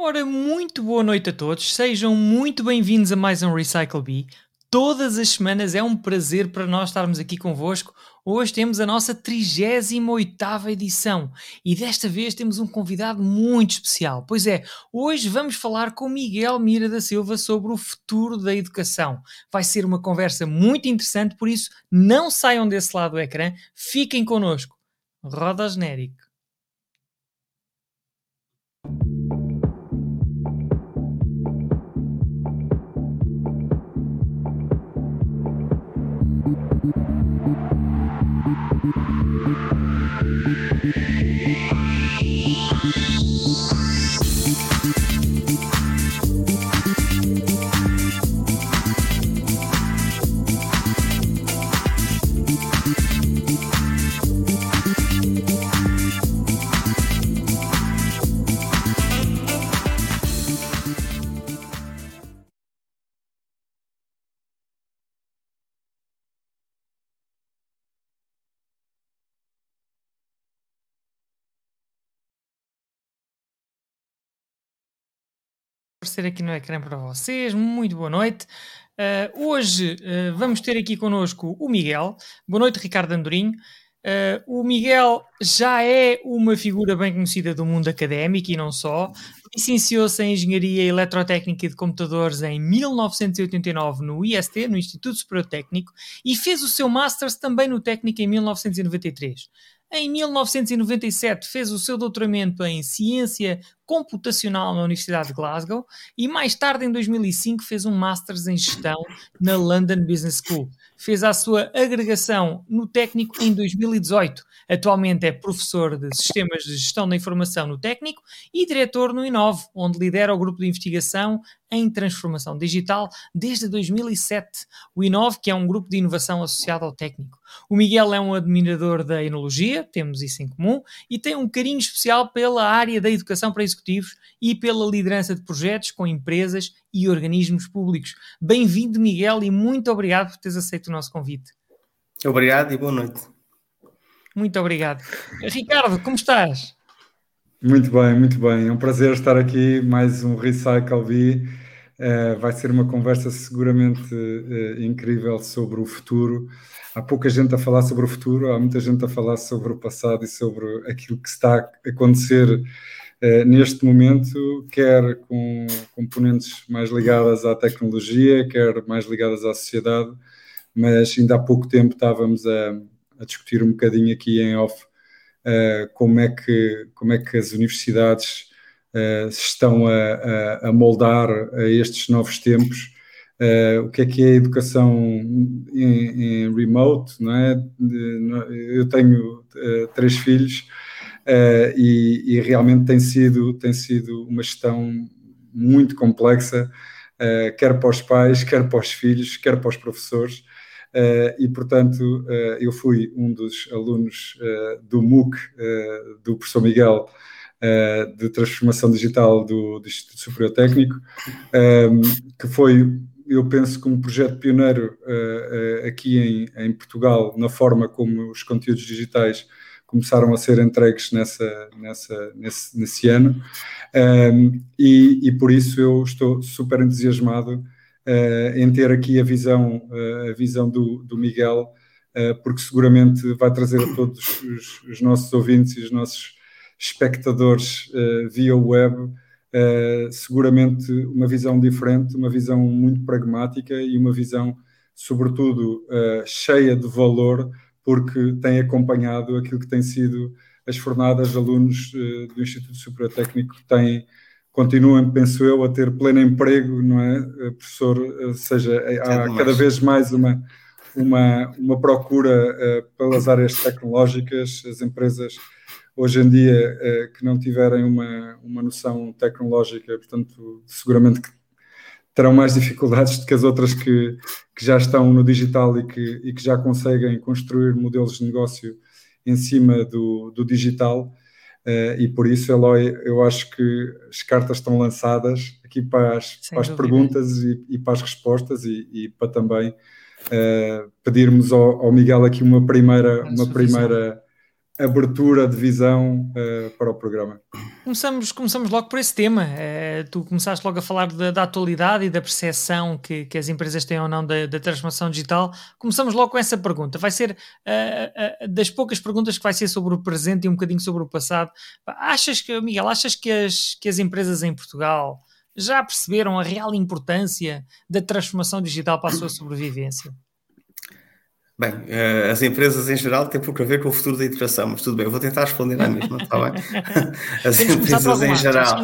Ora, muito boa noite a todos, sejam muito bem-vindos a mais um Recycle Bee. Todas as semanas é um prazer para nós estarmos aqui convosco. Hoje temos a nossa 38ª edição e desta vez temos um convidado muito especial. Pois é, hoje vamos falar com Miguel Mira da Silva sobre o futuro da educação. Vai ser uma conversa muito interessante, por isso não saiam desse lado do ecrã, fiquem connosco. Roda genérico. aparecer aqui no ecrã para vocês. Muito boa noite. Uh, hoje uh, vamos ter aqui connosco o Miguel. Boa noite, Ricardo Andorinho. Uh, o Miguel já é uma figura bem conhecida do mundo académico e não só. Licenciou-se em Engenharia Eletrotécnica e de Computadores em 1989 no IST, no Instituto Superior Técnico, e fez o seu Masters também no Técnico em 1993. Em 1997 fez o seu doutoramento em Ciência Computacional na Universidade de Glasgow e mais tarde, em 2005, fez um Masters em Gestão na London Business School. Fez a sua agregação no técnico em 2018. Atualmente é professor de Sistemas de Gestão da Informação no técnico e diretor no Inove, onde lidera o grupo de investigação em transformação digital desde 2007. O Inove, que é um grupo de inovação associado ao técnico. O Miguel é um admirador da enologia, temos isso em comum, e tem um carinho especial pela área da educação para executivos e pela liderança de projetos com empresas e organismos públicos. Bem-vindo, Miguel, e muito obrigado por teres aceito o nosso convite. Obrigado e boa noite. Muito obrigado. Ricardo, como estás? Muito bem, muito bem. É um prazer estar aqui, mais um Recycle V. Uh, vai ser uma conversa seguramente uh, incrível sobre o futuro. Há pouca gente a falar sobre o futuro, há muita gente a falar sobre o passado e sobre aquilo que está a acontecer uh, neste momento, quer com componentes mais ligadas à tecnologia, quer mais ligadas à sociedade, mas ainda há pouco tempo estávamos a, a discutir um bocadinho aqui em off como, é que, como é que as universidades uh, estão a, a, moldar a estes novos tempos. Uh, o que é que é a educação em, em remote, não é? Eu tenho três filhos e, e, realmente tem sido, tem sido uma gestão muito complexa, quer para os pais, quer para os filhos, quer para os professores. Uh, e, portanto, uh, eu fui um dos alunos uh, do MOOC do professor Miguel de Transformação Digital do, do Instituto Superior Técnico, que foi, eu penso, como um projeto pioneiro aqui em, em, Portugal, na forma como os conteúdos digitais começaram a ser entregues nessa, nessa, nesse, nesse ano, um, e, e por isso eu estou super entusiasmado uh, em ter aqui a visão, uh, a visão do, do Miguel, uh, porque seguramente vai trazer a todos os, os nossos ouvintes e os nossos espectadores via web seguramente uma visão diferente, uma visão muito pragmática e uma visão, sobretudo, cheia de valor, porque tem acompanhado aquilo que tem sido as fornadas de alunos do Instituto Superior Técnico têm continuam, penso eu, a ter pleno emprego, não é, eh, professor? Ou seja, eh, há cada vez mais uma, uma, uma procura uh, pelas áreas tecnológicas, as empresas hoje em dia uh, que não tiverem uma, uma noção tecnológica, portanto, seguramente terão mais dificuldades do que as outras que, que já estão no digital e que, e que já conseguem construir modelos de negócio em cima do, do digital. Uh, e por isso, Eloy, eu acho que as cartas estão lançadas aqui para as, para as perguntas e, e, para as respostas e, e para também uh, pedirmos ao, ao, Miguel aqui uma primeira, uma primeira abertura de visão uh, para o programa. Começamos, começamos logo por esse tema. Uh, tu começaste logo a falar da, da atualidade e da percepção que, que, as empresas têm ou não da, da, transformação digital. Começamos logo com essa pergunta. Vai ser uh, das poucas perguntas que vai ser sobre o presente e um bocadinho sobre o passado. Achas que, Miguel, achas que as, que as empresas em Portugal já perceberam a real importância da transformação digital para a sua sobrevivência? Bem, uh, as empresas em geral têm pouco a ver com o futuro da educação, mas tudo bem, eu vou tentar responder à mesma, está bem? As empresas em geral.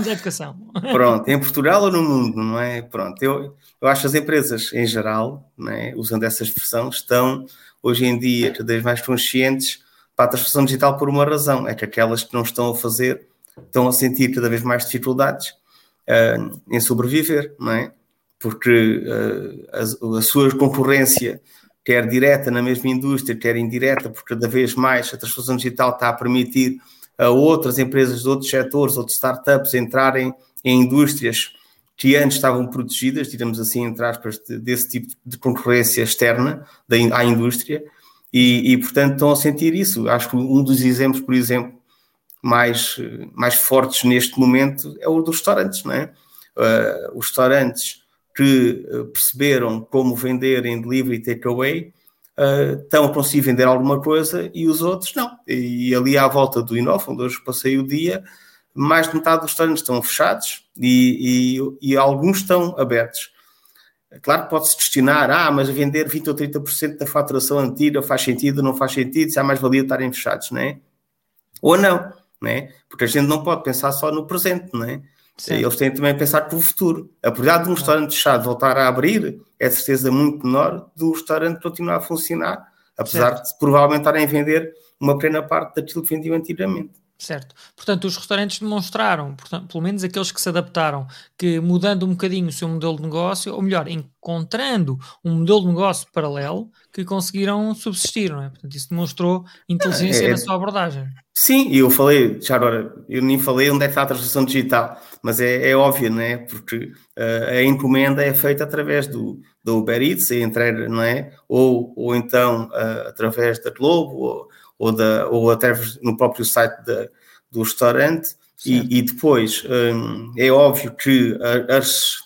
Pronto, em Portugal ou no mundo, não é? Pronto, eu, eu acho que as empresas em geral, é? usando essa expressão, estão hoje em dia cada vez mais conscientes para a transformação digital por uma razão, é que aquelas que não estão a fazer estão a sentir cada vez mais dificuldades uh, em sobreviver, não é? Porque uh, a, a sua concorrência quer direta na mesma indústria, quer indireta, porque cada vez mais a transformação digital está a permitir a outras empresas de outros setores, outros startups entrarem em indústrias que antes estavam protegidas, digamos assim, entre aspas, desse tipo de concorrência externa à indústria, e, e, portanto estão a sentir isso. Acho que um dos exemplos, por exemplo, mais, mais fortes neste momento é o dos restaurantes, não é? Uh, os restaurantes que uh, perceberam como vender em delivery takeaway uh, estão a conseguir vender alguma coisa e os outros não. E ali à volta do Inova, onde hoje passei o dia, mais de metade dos restaurantes estão fechados e, e, e alguns estão abertos. Claro que pode-se questionar, ah, mas vender 20 ou 30% da faturação antiga faz sentido, não faz sentido, se há mais valia estarem fechados, não é? Ou não, não é? Porque a gente não pode pensar só no presente, não é? Sim. Eles têm também a pensar para o futuro. A probabilidade de um restaurante fechado voltar a abrir é de certeza muito menor do restaurante continuar a funcionar, apesar certo. de provavelmente estarem a vender uma pequena parte daquilo que vendiam antigamente. Certo. Portanto, os restaurantes demonstraram, portanto, pelo menos aqueles que se adaptaram, que mudando um bocadinho o seu modelo de negócio, ou melhor, encontrando um modelo de negócio paralelo, que conseguiram subsistir, não é? Portanto, isso demonstrou inteligência é, na sua abordagem. Sim, e eu falei, já agora, eu nem falei onde é que está a transação digital, mas é, é óbvio, não é? Porque uh, a encomenda é feita através do, do Uber Eats, a entrega, não é? Ou, ou então uh, através da Globo, ou, ou, da, ou através no próprio site da, do restaurante, e, e, depois um, é óbvio que as,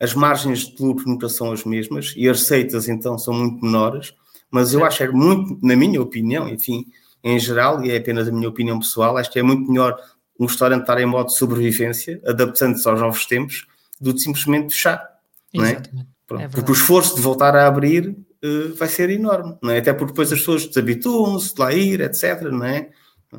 as margens de lucro nunca são as mesmas e as receitas então são muito menores, mas eu acho que é muito, na minha opinião, enfim, em geral, e é apenas a minha opinião pessoal, acho que é muito melhor um restaurante estar em modo de sobrevivência, adaptando-se aos novos tempos, do que simplesmente fechar. Não é? é porque o esforço de voltar a abrir uh, vai ser enorme, não é? Até porque depois as pessoas desabituam-se de lá ir, etc. Não é?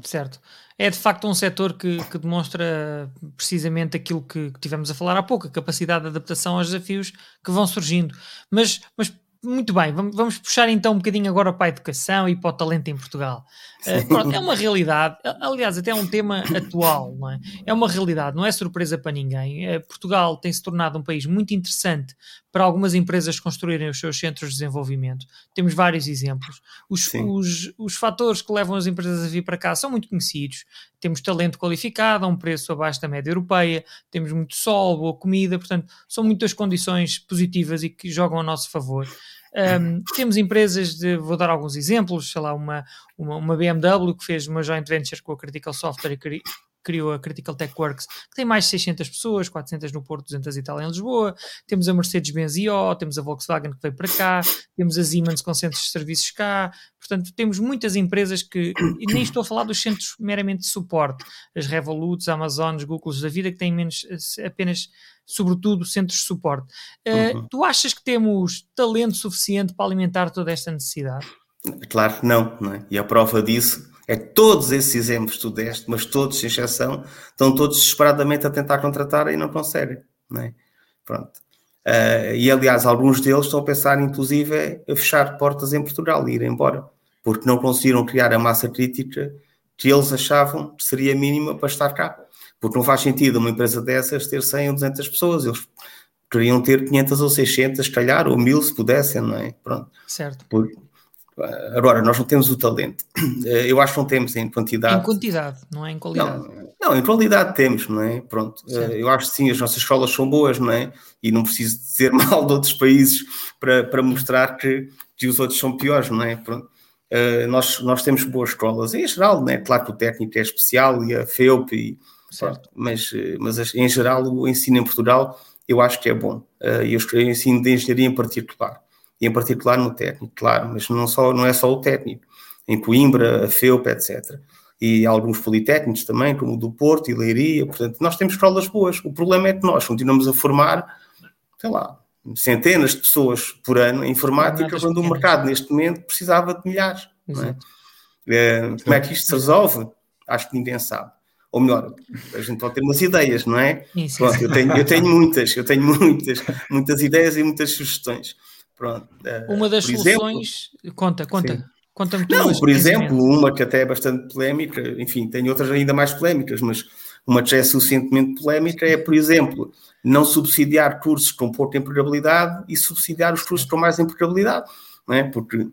Certo. É de facto um setor que, que demonstra precisamente aquilo que, que tivemos a falar há pouco, a capacidade de adaptação aos desafios que vão surgindo. Mas, mas muito bem, vamos, puxar então um bocadinho agora para a educação e para o talento em Portugal. Uh, pronto, é uma realidade, aliás, até é um tema atual, não é? É uma realidade, não é surpresa para ninguém. Uh, Portugal tem se tornado um país muito interessante para algumas empresas construírem os seus centros de desenvolvimento. Temos vários exemplos. Os, os, os fatores que levam as empresas a vir para cá são muito conhecidos. Temos talento qualificado a um preço abaixo da média europeia, temos muito sol, boa comida, portanto, são muitas condições positivas e que jogam a nosso favor. Um, temos empresas de, vou dar alguns exemplos, sei lá, uma, uma, uma, BMW que fez uma joint venture com a Critical Software e criou a Critical Tech Works, que tem mais de 600 pessoas, 400 no Porto, 200 e tal em Lisboa. Temos a Mercedes-Benz IO, temos a Volkswagen que veio para cá, temos a Siemens com centros de serviços cá. Portanto, temos muitas empresas que, e nem estou a falar dos centros meramente de suporte, as Revoluts, Amazones, Googles da vida, que têm menos, apenas sobretudo centros de suporte. Uh, uhum. Tu achas que temos talento suficiente para alimentar toda esta necessidade? Claro que não, não é? e a prova disso é que todos esses exemplos que tu deste, mas todos, sem exceção, estão todos desesperadamente a tentar contratar e não conseguem, não é? Pronto. Uh, e aliás, alguns deles estão a pensar, inclusive, a fechar portas em Portugal e ir embora, porque não conseguiram criar a massa crítica que eles achavam que seria mínima para estar cá. Porque não faz sentido uma empresa dessas ter 100 ou 200 pessoas. Eles queriam ter 500 ou 600, se calhar, ou 1000 se pudessem, não é? Pronto. Certo. Por... Agora, nós não temos o talento. Eh, eu acho que não temos em quantidade. Em quantidade, não é em qualidade. Não, não em qualidade temos, não é? Pronto. Eh, certo. Eu acho que sim, as nossas escolas são boas, não é? E não preciso dizer mal de outros países para, para mostrar que, que os outros são piores, não é? Pronto. Uh, nós, nós temos boas escolas, em geral, né? claro que o técnico é especial e a FEUP, e, pronto, mas, mas em geral o ensino em Portugal eu acho que é bom. E o ensino de engenharia em particular, e em particular no técnico, claro, mas não, só, não é só o técnico, em Coimbra, a FEUP, etc. E alguns politécnicos também, como o do Porto e Leiria, portanto, nós temos escolas boas. O problema é que nós continuamos a formar, sei lá, centenas de pessoas por ano em informática, quando o mercado neste momento precisava de milhares. É? É, como é que isto se resolve? Acho que ninguém sabe. Ou melhor, a gente pode ter umas ideias, não é? Isso, Pronto, eu, tenho, eu tenho muitas, eu tenho muitas, muitas ideias e muitas sugestões. Pronto, uh, Uma das soluções, exemplo, conta, conta. Conta-me Não, por exemplo, uma que até é bastante polémica, enfim, tem outras ainda mais polémicas, mas uma que já é suficientemente polémica é, por exemplo, não subsidiar cursos com pouca empregabilidade e subsidiar os cursos com mais empregabilidade, não é? Porque,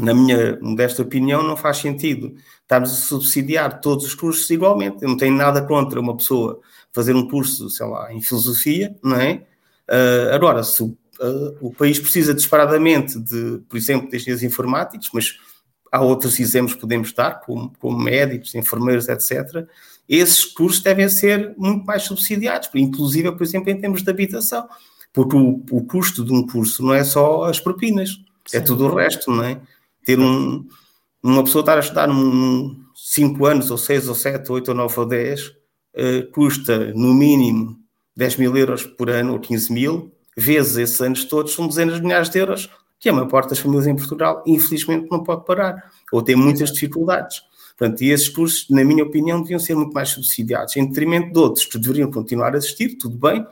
na minha modesta opinião, não faz sentido estarmos a subsidiar todos os cursos igualmente. Eu não tenho nada contra uma pessoa fazer um curso, sei lá, em filosofia, não é? Uh, agora, se uh, o país precisa disparadamente de, por exemplo, de engenheiros informáticos, mas há outros exemplos que podemos dar, como, como médicos, enfermeiros, etc., esses cursos devem ser muito mais subsidiados, inclusive, por exemplo, em termos de habitação, porque o, o custo de um curso não é só as propinas, é Sim. é tudo o resto, não é? Ter um, uma pessoa estar a estudar 5 anos, ou 6, ou 7, 8, ou 9, ou 10, uh, custa no mínimo 10 mil euros por ano, ou 15 mil, vezes esses anos todos, são dezenas de milhares de euros, que a maior parte das famílias em Portugal, infelizmente, não pode parar, ou tem muitas dificuldades. Portanto, e esses cursos, na minha opinião, deviam ser muito mais subsidiados, em detrimento de outros que deveriam continuar a existir, tudo bem,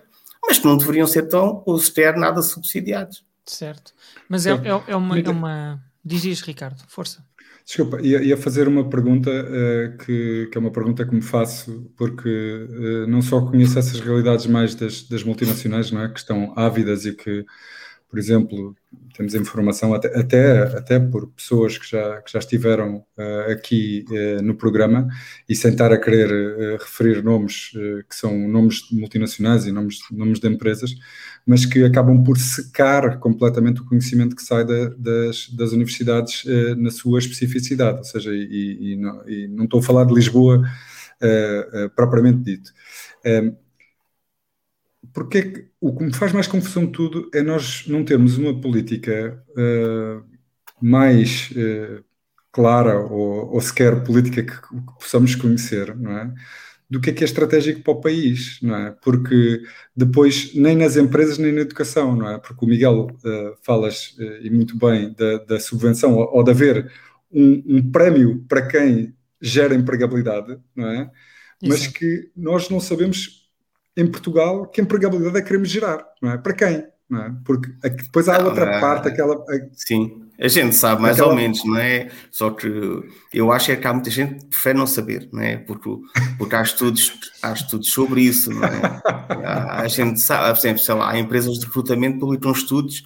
mas que não deveriam ser tão, ou sequer, nada subsidiados. Certo. Mas é, é, é, uma, é uma... Diz Ricardo, força. Desculpa, ia, ia fazer uma pergunta uh, que, que, é uma pergunta que me faço, porque uh, não só conheço essas realidades mais das, das multinacionais, não é? que estão ávidas e que por exemplo, temos informação até, até, até por pessoas que já, que já estiveram uh, aqui no programa e sem estar a querer referir nomes que são nomes multinacionais e nomes, nomes de empresas, mas que acabam por secar completamente o conhecimento que sai da, das, das universidades na sua especificidade, ou seja, e, e, não, e não, estou a falar de Lisboa propriamente dito porque o que me faz mais confusão de tudo é nós não termos uma política uh, mais uh, clara ou, ou, sequer política que, que, possamos conhecer, não é? Do que é que é estratégico para o país, não é? Porque depois, nem nas empresas nem na educação, não é? Porque o Miguel uh, falas, e muito bem, da, da subvenção ou, ou de haver um, um, prémio para quem gera empregabilidade, não é? Mas que nós não sabemos em Portugal que empregabilidade é que queremos gerar, não é? Para quem? É? Porque depois há outra não, parte, aquela. Sim, a gente sabe mais aquela... ou menos, não é? Só que eu acho é que há muita gente que prefere não saber, não é? Porque, porque há, estudos, há estudos sobre isso, não é? A, a gente sabe, por exemplo, sei lá, há empresas de recrutamento publicam estudos,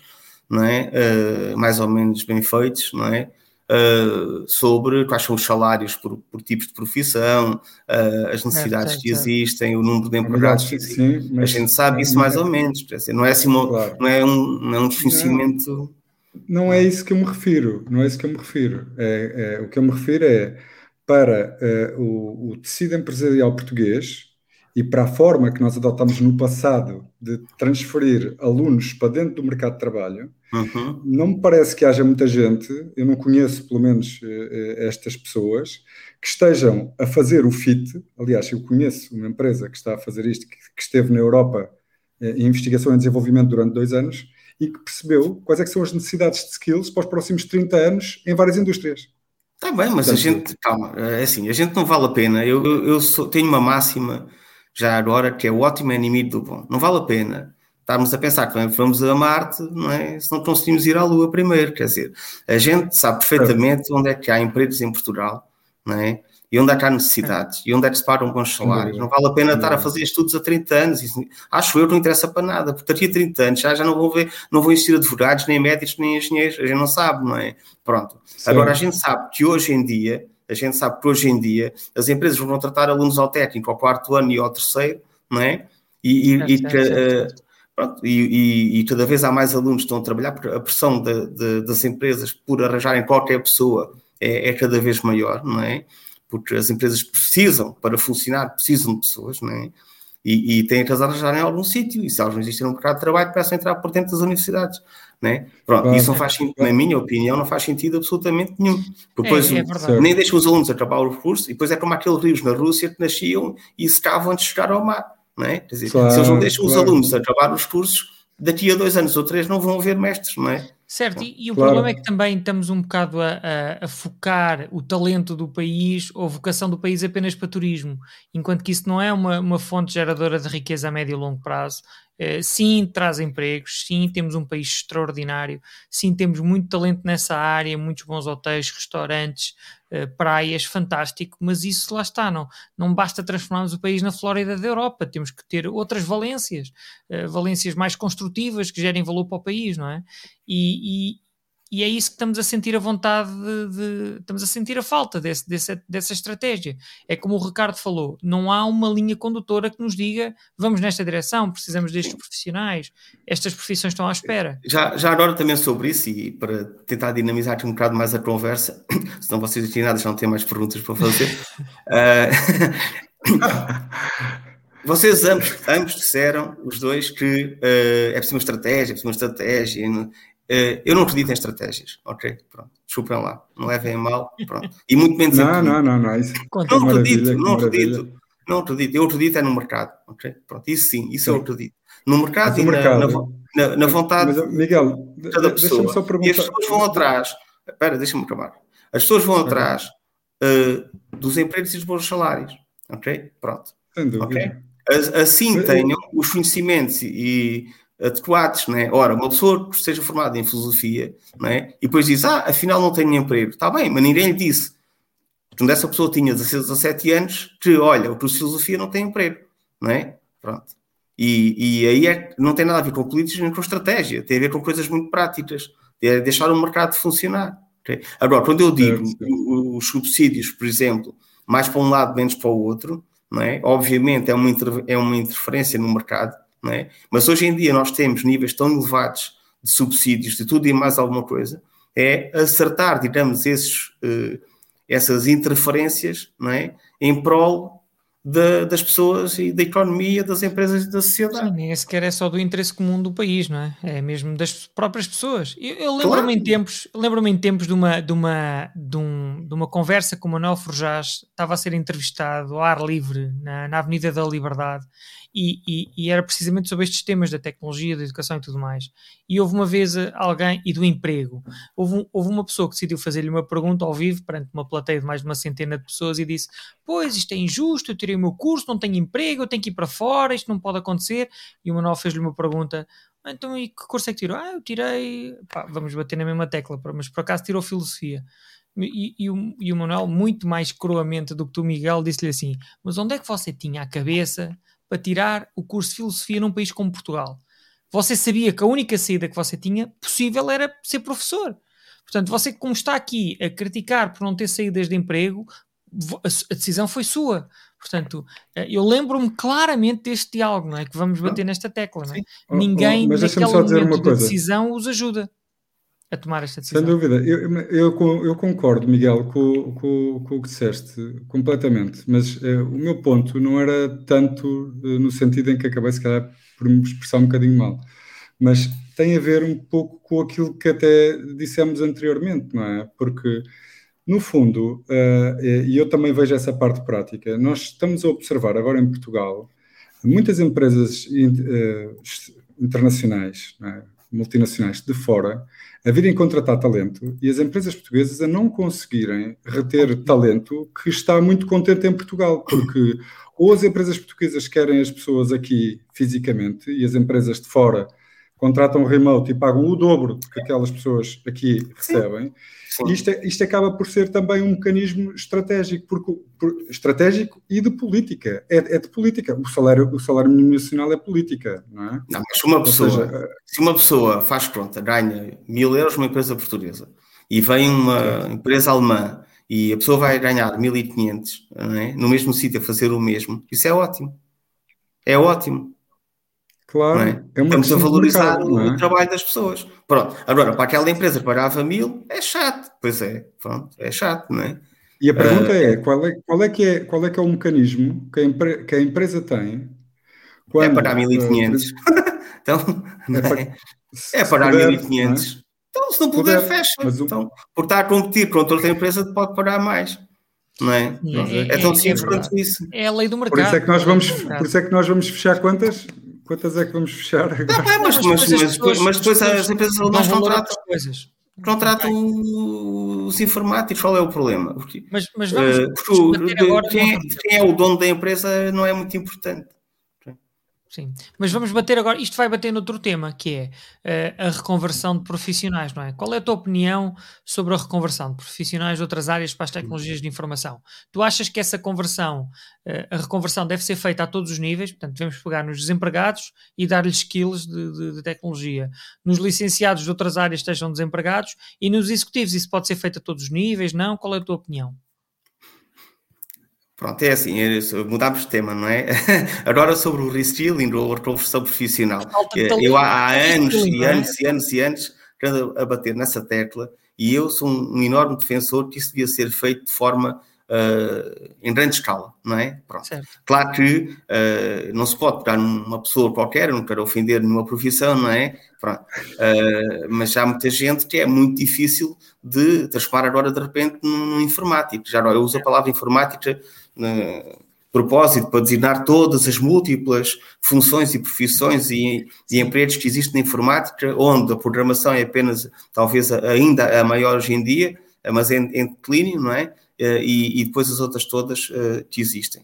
não é? Uh, mais ou menos bem feitos, não é? Uh, sobre quais são os salários por, por tipos de profissão, uh, as necessidades que existem, o número de empregados que existem. a gente sabe isso mais ou menos, não é, assim uma, claro. não é um, não é um desconhecimento. Não, não é isso que eu me refiro, não é isso que eu me refiro. É, é o que eu me refiro é para uh, o, o tecido empresarial português e para a forma que nós adotamos no passado de transferir alunos para dentro do mercado de trabalho, uhum. não me parece que haja muita gente, eu não conheço pelo menos eh, eh, estas pessoas, que estejam a fazer o FIT. Aliás, eu conheço uma empresa que está a fazer isto, que, que esteve na Europa eh, em investigação e desenvolvimento durante dois anos e que percebeu quais é que são as necessidades de skills para os próximos 30 anos em várias indústrias. Está bem, mas Portanto, a gente, calma, é assim, a gente não vale a pena. Eu, eu, eu sou, tenho uma máxima já agora, que é o ótimo é inimigo do bom. Não vale a pena estarmos a pensar que vamos a Marte, não é? Se não conseguimos ir à Lua primeiro, quer dizer, a gente sabe perfeitamente onde é que há empregos em Portugal, não é? E onde é que há necessidades, e onde é que se param bons salários. Não vale a pena estar a fazer estudos a 30 anos, isso, acho eu que não interessa para nada, porque daqui a 30 anos já, já não vão ver, não vão existir advogados, nem médicos, nem engenheiros, a gente não sabe, não é? Pronto. Sim. Agora a gente sabe que hoje em dia a gente sabe que hoje em dia as empresas vão tratar alunos ao técnico ao quarto ano e ao terceiro, não é? E, e, e, uh, pronto, e, cada vez há mais alunos que estão a trabalhar, porque a pressão de, de, das empresas por arranjarem qualquer pessoa é, é cada vez maior, não é? Porque as empresas precisam, para funcionar, precisam de pessoas, não é? E, e têm que as arranjar em algum sítio, e se elas não existem no mercado de trabalho, peçam entrar por dentro das universidades. Né? Pronto, claro. isso não faz sentido, na minha opinião, não faz sentido absolutamente nenhum. Depois é, é nem deixam os alunos acabar o curso, e depois é como aqueles rios na Rússia que nasciam e secavam antes de chegar ao mar. Não é? Quer dizer, claro, se eles não deixam claro. os alunos acabar os cursos, daqui a dois anos ou três não vão haver mestres, não é? Certo, e, e o claro. problema é que também estamos um bocado a, a, a, focar o talento do país ou a vocação do país apenas para turismo, enquanto que isso não é uma, uma fonte geradora de riqueza a médio e longo prazo. Eh, sim, traz empregos, sim, temos um país extraordinário, sim, temos muito talento nessa área, muitos bons hotéis, restaurantes, uh, praias, fantástico, mas isso lá está, não, não basta transformarmos o país na Flórida da Europa, temos que ter outras valências, uh, valências mais construtivas que gerem valor para o país, não é? E, e é isso que estamos a sentir a vontade de, de, estamos a sentir a falta desse, desse, dessa estratégia. É como o Ricardo falou, não há uma linha condutora que nos diga vamos nesta direção, precisamos destes profissionais, estas profissões estão à espera. Já, já agora também sobre isso, e para tentar dinamizar aqui um bocado mais a conversa, senão vocês aqui nada já não têm mais perguntas para fazer. uh, Vocês ambos, ambos disseram, os dois, que uh, é preciso uma estratégia, é preciso uma estratégia, eu não acredito em estratégias, ok? Pronto, desculpem lá, não levem mal, pronto. E muito menos não, não, não, não, isso não acredito, não acredito, não acredito, eu acredito é no mercado, ok? Pronto, isso sim, isso sim. eu acredito. No mercado e mercado, na, na, na, vontade mas, Miguel, de cada pessoa. Só perguntar... E as pessoas vão atrás, espera, deixa-me acabar. As pessoas vão atrás uh, dos empregos e dos bons salários, ok? Pronto. Sem dúvida. Okay? Assim tenham os conhecimentos e adequados, né? Ora, uma pessoa que esteja formada em filosofia, né? E depois diz, ah, afinal não tenho emprego. Está bem, mas ninguém lhe disse. Quando essa pessoa tinha 16, 17 anos, que, olha, o curso de filosofia não tem emprego, não é? Pronto. E, e aí é, não tem nada a ver com políticos nem com estratégia, tem a ver com coisas muito práticas, é deixar o mercado funcionar. Okay? Agora, quando eu digo os subsídios, por exemplo, mais para um lado, menos para o outro, não é? obviamente é uma, é uma interferência no mercado, é? Mas hoje em dia nós temos níveis tão elevados de subsídios, de tudo e mais alguma coisa, é acertar, digamos, esses, uh, essas interferências é? em prol de, das pessoas e da economia, das empresas e da sociedade. Sim, nem sequer é só do interesse comum do país, não é? É mesmo das próprias pessoas. Eu, eu lembro-me claro. em tempos, lembro-me em tempos de uma, de, uma, de, um, de uma conversa com o Manuel Forjás, estava a ser entrevistado ao ar livre na, na Avenida da Liberdade e, e, e, era precisamente sobre estes temas da tecnologia, da educação e tudo mais. E houve uma vez eh, alguém, e do emprego, houve, um, houve uma pessoa que decidiu fazer-lhe uma pergunta ao vivo perante uma plateia de mais de uma centena de pessoas e disse: Pois, isto é injusto, eu tirei o meu curso, não tenho emprego, eu tenho que ir para fora, isto não pode acontecer. E o Manuel fez-lhe uma pergunta: Então, e que curso é que tirou? Ah, eu tirei. Pá, vamos bater na mesma tecla, mas por acaso tirou filosofia. E, e, o, e o Manuel, muito mais cruamente do que tu, Miguel, disse-lhe assim: Mas onde é que você tinha a cabeça para tirar o curso de filosofia num país como Portugal. Você sabia que a única saída que você tinha possível era ser professor. Portanto, você, como está aqui a criticar por não ter saídas de emprego, a decisão foi sua. Portanto, eh, eu lembro-me claramente deste diálogo, não é? Que vamos bater nesta tecla, não é? Ninguém, naquele momento de decisão, os ajuda a tomar esta decisão. Sem dúvida, eu, eu, eu concordo, Miguel, com, com, com, o que disseste completamente, mas uh, o meu ponto não era tanto uh, no sentido em que acabei, se calhar, por me expressar um bocadinho mal, mas tem a ver um pouco com aquilo que até dissemos anteriormente, não é? Porque, no fundo, uh, e eu também vejo essa parte prática, nós estamos a observar agora em Portugal muitas empresas internacionais, é? multinacionais de fora, a virem contratar talento e as empresas portuguesas a não conseguirem reter talento que está muito contente em Portugal, porque ou as empresas portuguesas querem as pessoas aqui fisicamente e as empresas de fora contratam remote e pagam o dobro que aquelas pessoas aqui recebem. Sim. Isto, é, isto acaba por ser também um mecanismo estratégico, porque, por, estratégico e de política. É, é, de política. O salário, o salário mínimo nacional é política, não é? Não, mas uma pessoa, seja, se uma pessoa faz conta, ganha mil euros numa empresa portuguesa e vem uma empresa alemã e a pessoa vai ganhar 1500 é? no mesmo sítio a fazer o mesmo, isso é ótimo. É ótimo. Claro, é? é Estamos a valorizar mercado, o, é? trabalho das pessoas. Pronto. Agora, para aquela empresa que pagava mil, é chato. Pois é, pronto, é chato, não é? E a pergunta uh, é, qual é, qual é, que é, qual é que é o mecanismo que a, empre, que a empresa tem quando, é pagar 1.500. Uh, então, é, para, é, é pagar 1.500. É? Então, se não puder, puder fecha. O... Então, por estar a competir contra outra empresa, pode pagar mais. Não é? É, é tão simples quanto isso. É a lei do mercado. Por isso é que nós vamos, por isso é que nós vamos fechar quantas? Quantas é que vamos fechar agora? Tá bem, mas, mas, mas, depois, mas depois as empresas alemãs contratam, contratam os informáticos. Qual é o problema? Porque, mas, mas vamos, uh, porque, quem, é, quem é o dono da empresa não é muito importante. Sim, mas vamos bater agora, isto vai bater noutro tema, que é uh, a reconversão de profissionais, não é? Qual é a tua opinião sobre a reconversão de profissionais de outras áreas para as tecnologias de informação? Tu achas que essa conversão, uh, a reconversão deve ser feita a todos os níveis, portanto devemos pegar nos desempregados e dar-lhes skills de, de, de, tecnologia, nos licenciados de outras áreas que estejam desempregados e nos executivos, isso pode ser feito a todos os níveis, não? Qual é a tua opinião? Pronto, é assim, é mudámos de tema, não é? Agora sobre o reskilling ou a reconversão profissional. Eu há, há anos e é? anos e anos e anos a bater nessa tecla e eu sou um enorme defensor que isso devia ser feito de forma uh, em grande escala, não é? Pronto. Certo. Claro que uh, não se pode pegar numa pessoa qualquer, não quero ofender nenhuma profissão, não é? Pronto. Uh, mas há muita gente que é muito difícil de transformar agora de repente num, informático. Já agora eu uso a palavra informática propósito para designar todas as múltiplas funções e profissões e, e, empregos que existem na informática, onde a programação é apenas, talvez ainda a maior hoje em dia, mas em, em declínio, não é? Eh, e, e, depois as outras todas uh, que existem.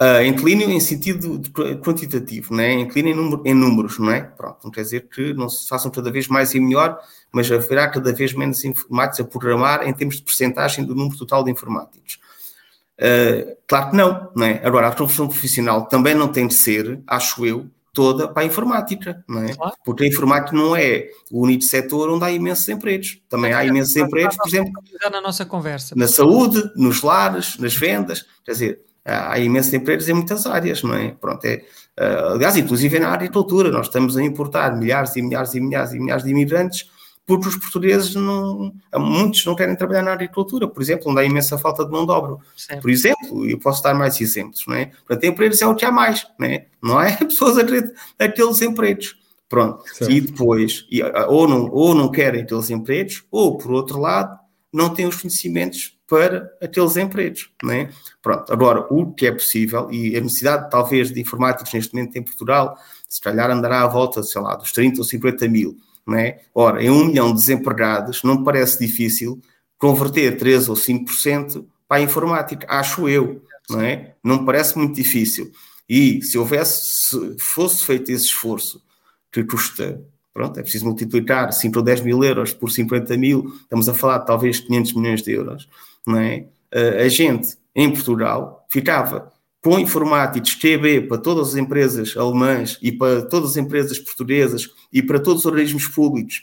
Uh, em declínio em sentido quantitativo, não é? em declínio em, número, em, números, não é? Pronto, não quer dizer que não se façam cada vez mais e melhor, mas haverá cada vez menos informáticos a programar em termos de percentagem do número total de informáticos. Uh, claro que não, não é? Agora, a profissão profissional também não tem de ser, acho eu, toda para a informática, não é? Claro. Porque a informática não é o único setor onde há imensos empregos. Também há imensos empregos, por exemplo, na nossa conversa. Na saúde, nos lares, nas vendas, quer dizer, há imensos empregos em muitas áreas, não é? Pronto, é, uh, aliás, inclusive na agricultura, nós estamos a importar milhares e milhares e milhares e milhares de imigrantes porque os portugueses não, muitos não querem trabalhar na agricultura, por exemplo, onde há imensa falta de mão de obra. Certo. Por exemplo, eu posso dar mais exemplos, não é? Portanto, empregos é o que há mais, não é? Não é pessoas a aqueles empregos. Pronto. Certo. E depois, ou não, ou não querem aqueles empregos, ou por outro lado, não têm os conhecimentos para aqueles empregos, não é? Pronto, agora, o que é possível, e a necessidade talvez de informáticos neste momento em Portugal, se calhar andará à volta, sei lá, dos 30 ou 50 mil, não é? Ora, em um milhão de desempregados, não me parece difícil converter 3 ou 5% para a informática, acho eu, não é? Não me parece muito difícil. E se houvesse, se fosse feito esse esforço, que custa, pronto, é preciso multiplicar 5 ou 10 mil euros por 50 mil, estamos a falar de talvez 500 milhões de euros, não é? A gente, em Portugal, ficava com informáticos QB para todas as empresas alemãs e para todas as empresas portuguesas e para todos os organismos públicos,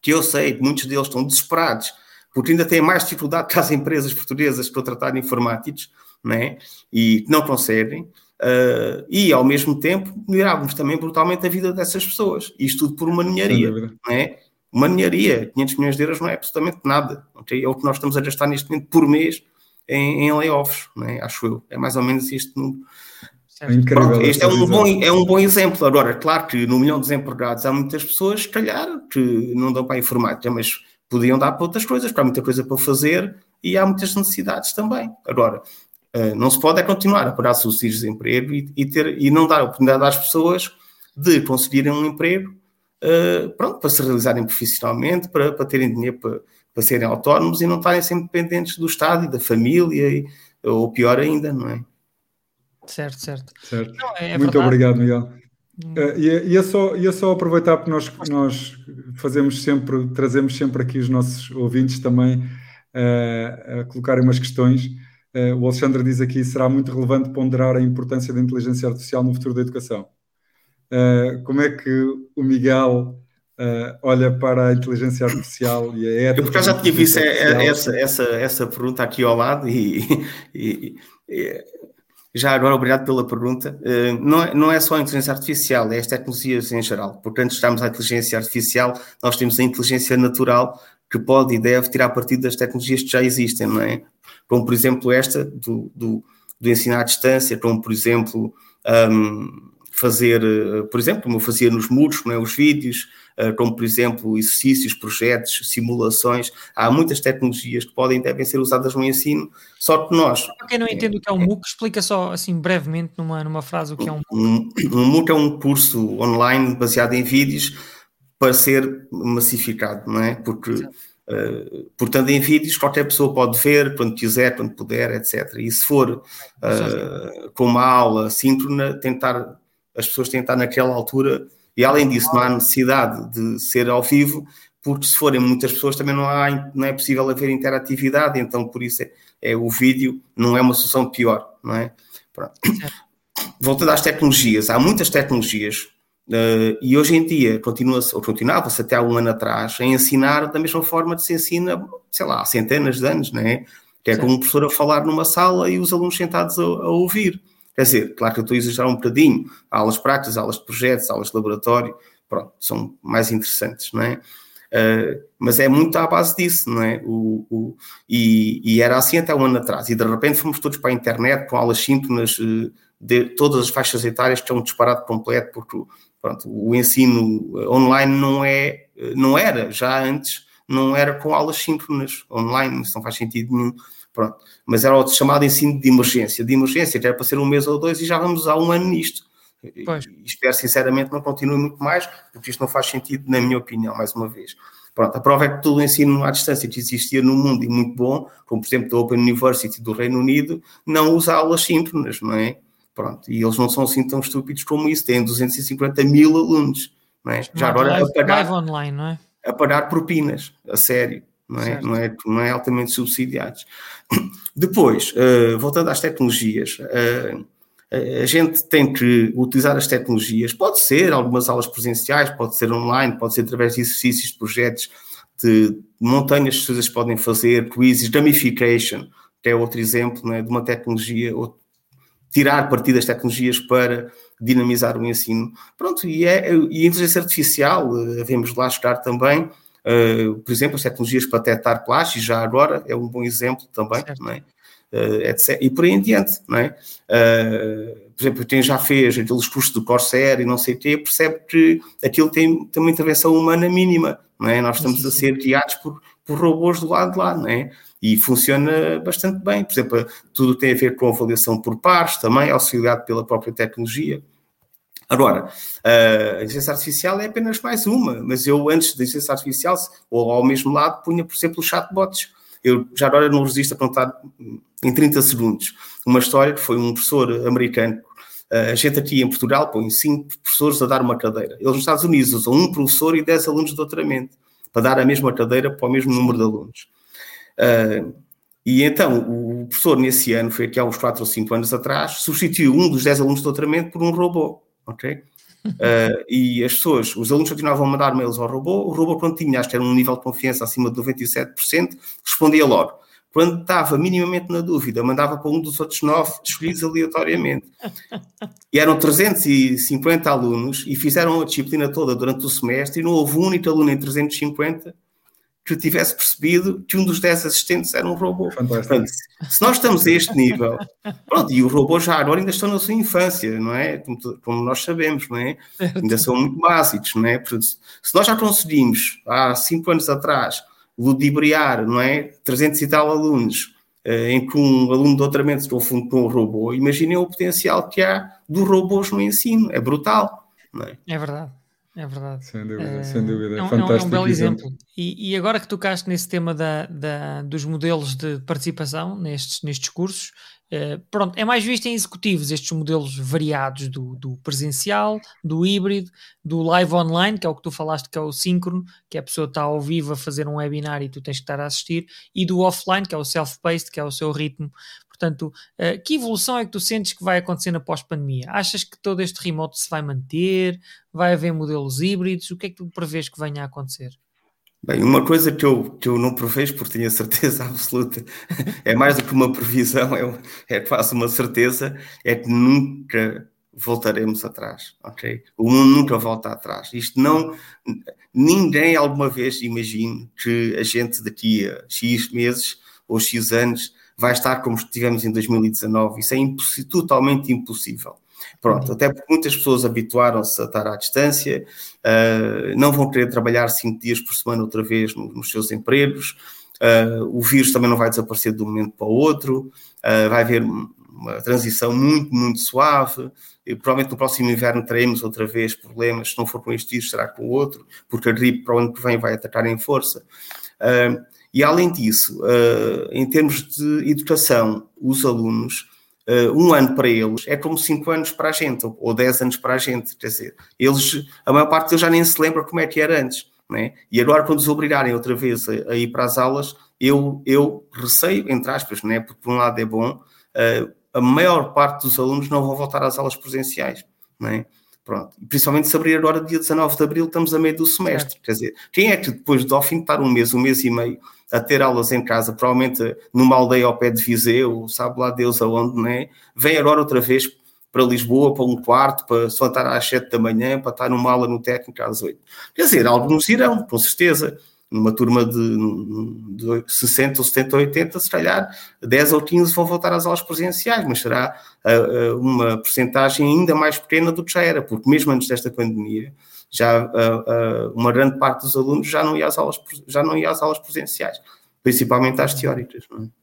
que eu sei que muitos deles estão desesperados, porque ainda têm mais dificuldade que as empresas portuguesas para tratar de informáticos, né? e não conseguem, uh, e ao mesmo tempo melhorávamos também brutalmente a vida dessas pessoas, isto tudo por uma ninharia, né? uma ninharia, 500 milhões de euros não é absolutamente nada, okay? é o que nós estamos a gastar neste momento por mês em, em layoffs, é? acho eu. É mais ou menos este número. É incrível. Pronto, este é um, bom, é um bom exemplo. Agora, claro que no milhão de desempregados há muitas pessoas, se calhar, que não dão para a informática, mas podiam dar para outras coisas, para muita coisa para fazer e há muitas necessidades também. Agora, eh, não se pode é continuar a parar subsídios de desemprego e, e, ter, e não dar a oportunidade às pessoas de conseguirem um emprego uh, pronto, para se realizarem profissionalmente, para, para terem dinheiro para para serem autónomos e não estarem sempre dependentes do Estado e da família, e, ou pior ainda, não é? Certo, certo. certo. Não, é, é Muito verdade. obrigado, Miguel. Uh, e, é só, ia só aproveitar porque nós, nós fazemos sempre, trazemos sempre aqui os nossos ouvintes também uh, a colocarem umas questões. Uh, o Alexandre diz aqui: será muito relevante ponderar a importância da inteligência artificial no futuro da educação. como é que o Miguel uh, olha para a inteligência artificial e a ética. Eu porque já tinha visto essa, essa, essa pergunta aqui ao lado e, e, e já agora, obrigado pela pergunta. Uh, não, é, não é só a inteligência artificial, é as tecnologias em geral. Portanto, estamos à inteligência artificial, nós temos a inteligência natural que pode e deve tirar partido das tecnologias que já existem, não é? Como, por exemplo, esta do, do, do ensino à distância, como, por exemplo, um, fazer, eh, por exemplo, como eu fazia nos muros, é? os vídeos, como por exemplo exercícios, projetos, simulações. Há muitas tecnologias que podem e devem ser usadas no ensino, só que nós. Para quem não entende o que é um MOOC, explica só assim brevemente numa, numa frase o que é um MOOC. Um, MOOC é um curso online baseado em vídeos para ser massificado, não é? Porque. Uh, portanto, em vídeos qualquer pessoa pode ver quando quiser, quando puder, etc. E se for uh, com uma aula síncrona, tentar as pessoas estar naquela altura, e além disso, não há necessidade de ser ao vivo, porque se forem muitas pessoas também não, há, não é possível haver interatividade, então por isso é, é o vídeo não é uma solução pior, não é? Pronto. Voltando às tecnologias, há muitas tecnologias Uh, e hoje em dia continua-se, ou continuava-se até há um ano atrás, a ensinar da mesma forma que se ensina, sei lá, há centenas de anos, não é? Que é como um professor a falar numa sala e os alunos sentados a, a ouvir. Quer dizer, claro que eu estou a exagerar um bocadinho, aulas práticas, aulas de projetos, aulas de laboratório, pronto, são mais interessantes, não é? Uh, mas é muito à base disso, não é? O, o, e, e, era assim até um ano atrás, e de repente fomos todos para a internet com aulas síncronas uh, de todas as faixas etárias, que é um completo, porque pronto, o ensino online não, é, não era, já antes, não era com aulas síncronas online, isso não faz sentido nenhum. Pronto. Mas era o chamado ensino de emergência. De emergência, que era para ser um mês ou dois, e já vamos há um ano nisto. Pois. E espero sinceramente não continue muito mais, porque isto não faz sentido, na minha opinião, mais uma vez. Pronto, a prova é que todo o ensino à distância que existia no mundo e muito bom, como por exemplo da Open University do Reino Unido, não usa aulas síncronas, não é? Pronto, e eles não são assim tão estúpidos como isso, têm 250 mil alunos, não é? Já agora live, a pagar, live online, não é? A pagar propinas, a sério não é, não é, não é altamente subsidiados. Depois, uh, voltando às tecnologias, uh, a gente tem que utilizar as tecnologias, pode ser algumas aulas presenciais, pode ser online, pode ser através de exercícios, de projetos, de montanhas que coisas podem fazer, quizzes, gamification, que é outro exemplo né, de uma tecnologia, ou tirar partido das tecnologias para dinamizar o ensino. Pronto, e, é, e a inteligência artificial, devemos lá chegar também, por exemplo, as tecnologias para detectar plástico, já agora é um bom exemplo também, é? Uh, etc. E por aí em diante, é? Uh, por exemplo, quem já fez aqueles cursos do Corsair e não sei o quê, percebe que aquilo tem, tem uma intervenção humana mínima, é? Nós estamos a ser guiados por, por robôs do lado de lá, não é? E funciona bastante bem. Por exemplo, tudo tem a ver com avaliação por pares também, auxiliado pela própria tecnologia. Agora, a inteligência artificial é apenas mais uma, mas eu antes da inteligência artificial, ou ao mesmo lado, punha, por exemplo, os chatbots. Eu já agora não resisto a contar em 30 segundos uma história que foi um professor americano. A gente aqui em Portugal põe cinco professores a dar uma cadeira. Eles nos Estados Unidos usam um professor e 10 alunos de doutoramento para dar a mesma cadeira para o mesmo número de alunos. Uh, e então, o professor, nesse ano, foi aqui há uns 4 ou 5 anos atrás, substituiu um dos 10 alunos de doutoramento por um robô ok? Uh, e as pessoas, os alunos continuavam a mandar mails ao robô, o robô quando tinha, acho que era um nível de confiança acima de 97%, respondia logo. Quando estava minimamente na dúvida, mandava para um dos outros nove escolhidos aleatoriamente. E eram 350 alunos e fizeram a disciplina toda durante o semestre e não houve um único aluno em 350 que tivesse percebido que um dos 10 assistentes era um robô. Portanto, se nós estamos a este nível, pronto, e os robôs já agora ainda estão na sua infância, não é? Como, como nós sabemos, não é? Ainda são muito básicos, não é? Portanto, se nós já conseguimos, há 5 anos atrás, ludibriar, não é? 300 e tal alunos, eh, em que um aluno de doutoramento se confunde com um robô, imaginem o potencial que há dos robôs no ensino, é brutal, não é? É verdade. É verdade. Sem dúvida, é, sem dúvida. É um, Fantástico é um belo exemplo. exemplo. E, e, agora que tocaste nesse tema da, da, dos modelos de participação nestes, nestes cursos, eh, pronto, é mais visto em executivos estes modelos variados do, do, presencial, do híbrido, do live online, que é o que tu falaste que é o síncrono, que é a pessoa está ao vivo a fazer um webinar e tu tens que estar a assistir, e do offline, que é o self-paced, que é o seu ritmo Portanto, uh, que evolução é que tu sentes que vai acontecer na pós-pandemia? Achas que todo este remote se vai manter? Vai haver modelos híbridos? O que é que tu prevês que venha a acontecer? Bem, uma coisa que eu, que eu não prevejo, porque tenho a certeza absoluta, é mais do que uma previsão, é, é quase uma certeza, é que nunca voltaremos atrás, ok? O mundo nunca volta atrás. Isto não... Ninguém alguma vez imagine que a gente daqui a X meses ou X anos vai estar como estivemos em 2019. Isso é imposs totalmente impossível. Pronto, até porque muitas pessoas habituaram-se a estar à distância, uh, não vão querer trabalhar cinco dias por semana outra vez no, nos seus empregos, uh, o vírus também não vai desaparecer de um momento para o outro, uh, vai haver uma transição muito, muito suave, e provavelmente no próximo inverno teremos outra vez problemas, se não for com este vírus será com o outro, porque a gripe para o ano que vem vai atacar em força. E além disso, em termos de educação, os alunos uh, um ano para eles é como cinco anos para a gente, ou, dez anos para a gente. Quer dizer, eles, a maior parte deles já nem se lembra como é que era antes. Né? E agora, quando os obrigarem outra vez a, a, ir para as aulas, eu, eu receio, entre aspas, né? porque por um lado é bom, uh, a maior parte dos alunos não vão voltar às aulas presenciais. Né? Pronto. Principalmente se abrir agora dia 19 de abril, estamos a meio do semestre. É. Quer dizer, quem é que depois de ao fim de estar um mês, um mês e meio, a ter aulas em casa, provavelmente numa aldeia ao pé de Viseu, sabe lá Deus aonde, não é? Vem agora outra vez para Lisboa, para um quarto, para só estar às 7 da manhã, para estar numa aula no técnico às 8. Quer dizer, alguns irão, com certeza. Numa turma de, de 60 ou 70 ou 80, se calhar 10 ou 15 vão voltar às aulas presenciais, mas será uh, uma porcentagem ainda mais pequena do que já era, porque mesmo antes desta pandemia, já uh, uma grande parte dos alunos já não ia às aulas, já não ia às aulas presenciais, principalmente às teóricas. É?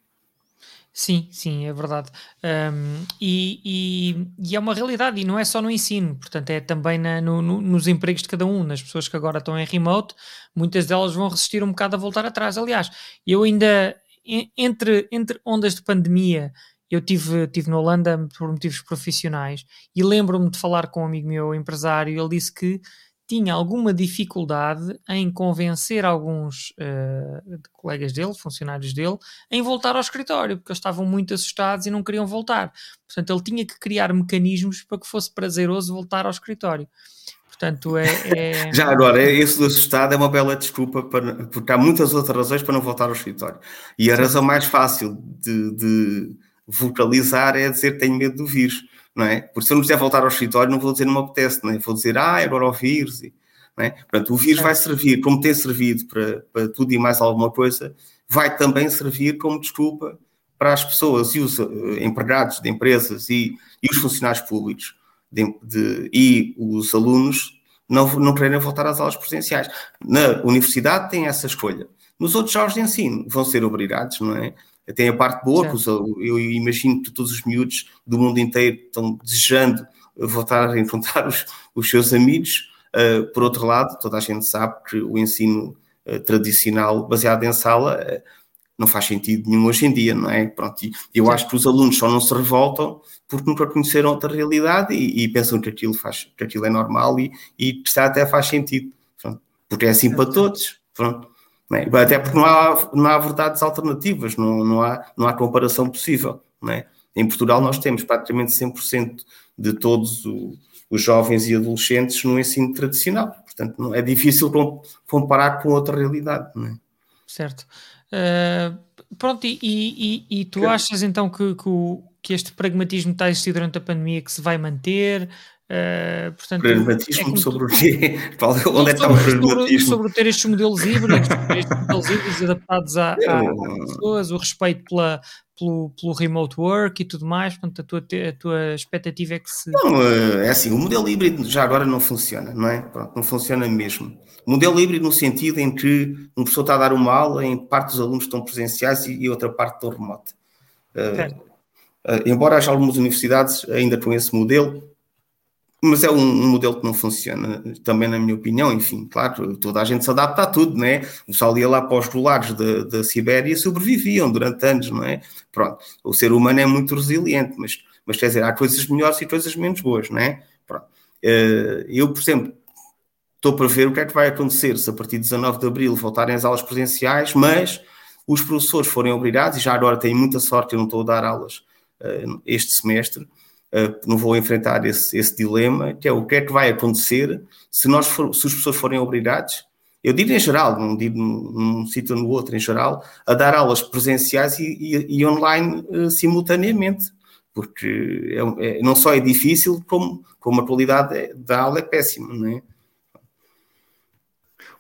Sim, sim, é verdade. Um, e, e, e, é uma realidade, e não é só no ensino, portanto, é também na, no, no, nos empregos de cada um, nas pessoas que agora estão em remote, muitas delas vão resistir um bocado a voltar atrás. Aliás, eu ainda, entre, entre ondas de pandemia, eu tive, tive na Holanda por motivos profissionais e lembro-me de falar com um amigo meu, empresário, ele disse que tinha alguma dificuldade em convencer alguns uh, colegas dele, funcionários dele, em voltar ao escritório, porque eles estavam muito assustados e não queriam voltar. Portanto, ele tinha que criar mecanismos para que fosse prazeroso voltar ao escritório. Portanto, é. é... Já agora, esse do assustado é uma bela desculpa, para, porque há muitas outras razões para não voltar ao escritório. E a razão mais fácil de, de vocalizar é dizer tenho medo do vírus não é? Porque se eu não quiser voltar ao escritório, não vou dizer não me apetece, não é? Vou dizer, ah, agora o vírus, não é? Portanto, o vírus vai servir, como tem servido para, para tudo e mais alguma coisa, vai também servir como desculpa para as pessoas e os uh, empregados de empresas e, e os funcionários públicos de, de, e os alunos não, não quererem voltar às aulas presenciais. Na universidade tem essa escolha. Nos outros jogos de ensino vão ser obrigados, não é? Tem a parte boa, que eu imagino que todos os miúdos do mundo inteiro estão desejando voltar a encontrar os, os seus amigos. Uh, por outro lado, toda a gente sabe que o ensino uh, tradicional baseado em sala uh, não faz sentido nenhum hoje em dia, não é? Pronto, e eu Sim. acho que os alunos só não se revoltam porque nunca conheceram outra realidade e, e pensam que aquilo, faz, que aquilo é normal e, e que até faz sentido, pronto, porque é assim para todos. Pronto. É? Até porque não há, não há verdades alternativas, não, não, há, não há comparação possível. É? Em Portugal nós temos praticamente 100% de todos o, os jovens e adolescentes no ensino tradicional. Portanto, não, é difícil comparar com outra realidade. É? Certo. Uh, pronto, e, e, e tu achas então que, que, o, que este pragmatismo está a existir durante a pandemia que se vai manter? Uh, portanto, pragmatismo é sobre o quê? Onde é que está o pragmatismo? Sobre, ter estes modelos híbridos, estes modelos híbridos adaptados às pessoas, o respeito pela, pelo, pelo remote work e tudo mais, portanto a tua, a tua expectativa é que se... Não, eh, é assim, o modelo híbrido já agora não funciona, não é? Pronto, não funciona mesmo. O modelo híbrido no sentido em que uma pessoa está a dar uma aula, em parte dos alunos estão presenciais e, e outra parte estão remoto. Uh, uh, embora haja algumas universidades ainda com esse modelo, mas é um, um, modelo que não funciona, também na minha opinião, enfim, claro, toda a gente se adapta a tudo, não é? O pessoal ia lá para os rolares da, Sibéria sobreviviam durante anos, não é? Pronto, o ser humano é muito resiliente, mas, mas quer dizer, há coisas melhores e coisas menos boas, não é? Pronto. Eh, eu, por exemplo, estou para ver o que é que vai acontecer se a partir de 19 de Abril voltarem as aulas presenciais, mas os professores forem obrigados, e já agora tenho muita sorte, eu não estou a dar aulas uh, este semestre, não vou enfrentar esse, esse, dilema, que é o que é que vai acontecer se, nós for, se os professores forem obrigados eu digo em geral, não digo num sítio ou no outro, em geral, a dar aulas presenciais e, e, e online uh, simultaneamente, porque é, é, não só é difícil, como, como a qualidade da aula é péssima, não é?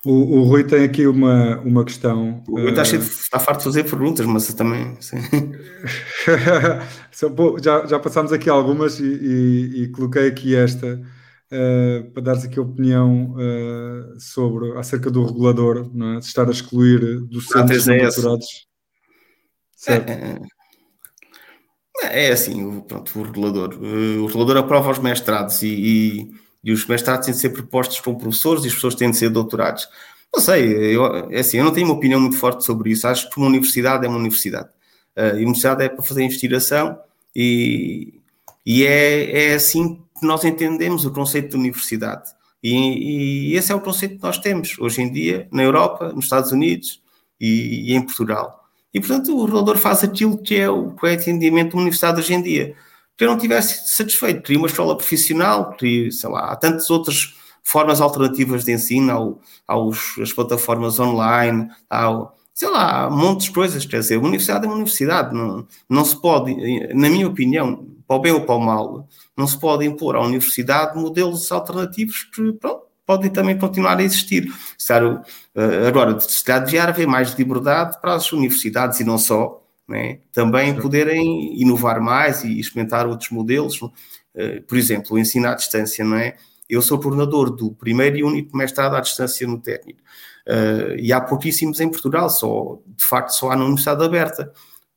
O, o, Rui tem aqui uma, uma questão. O Rui está, uh... cheio de, está farto de fazer perguntas, mas também. já, já passámos aqui algumas e, e, e coloquei aqui esta uh, para dares aqui a opinião uh, sobre acerca do regulador, não é? de estar a excluir docentes não doutorados. Certo. É, é, é assim, pronto, o regulador. O regulador aprova os mestrados e, e e os mestrados têm de ser propostos com professores e os professores têm de ser doutorados. Não sei, eu, é assim, eu não tenho uma opinião muito forte sobre isso. Acho que uma universidade é uma universidade. Uh, a universidade é para fazer investigação e, e é, é assim que nós entendemos o conceito de universidade. E, e, esse é o conceito que nós temos hoje em dia na Europa, nos Estados Unidos e, e em Portugal. E, portanto, o regulador faz aquilo que é o, que é uma universidade hoje em dia que eu não tivesse satisfeito. Queria uma escola profissional, queria, sei lá, há tantas outras formas alternativas de ensino, ao, aos, as plataformas online, ao, sei lá, um monte de coisas. Quer dizer, uma universidade é uma universidade, não, não se pode, na minha opinião, para o bem ou para o mal, não se pode impor à universidade modelos alternativos que, pronto, podem também continuar a existir. Eh, agora, se calhar devia haver mais liberdade para as universidades e não só, né? também Sim. poderem inovar mais e experimentar outros modelos. Uh, por exemplo, o ensino à distância, não é? Eu sou coordenador do primeiro e único mestrado à distância no técnico. Uh, e há pouquíssimos em Portugal, só, de facto só há na Universidade Aberta.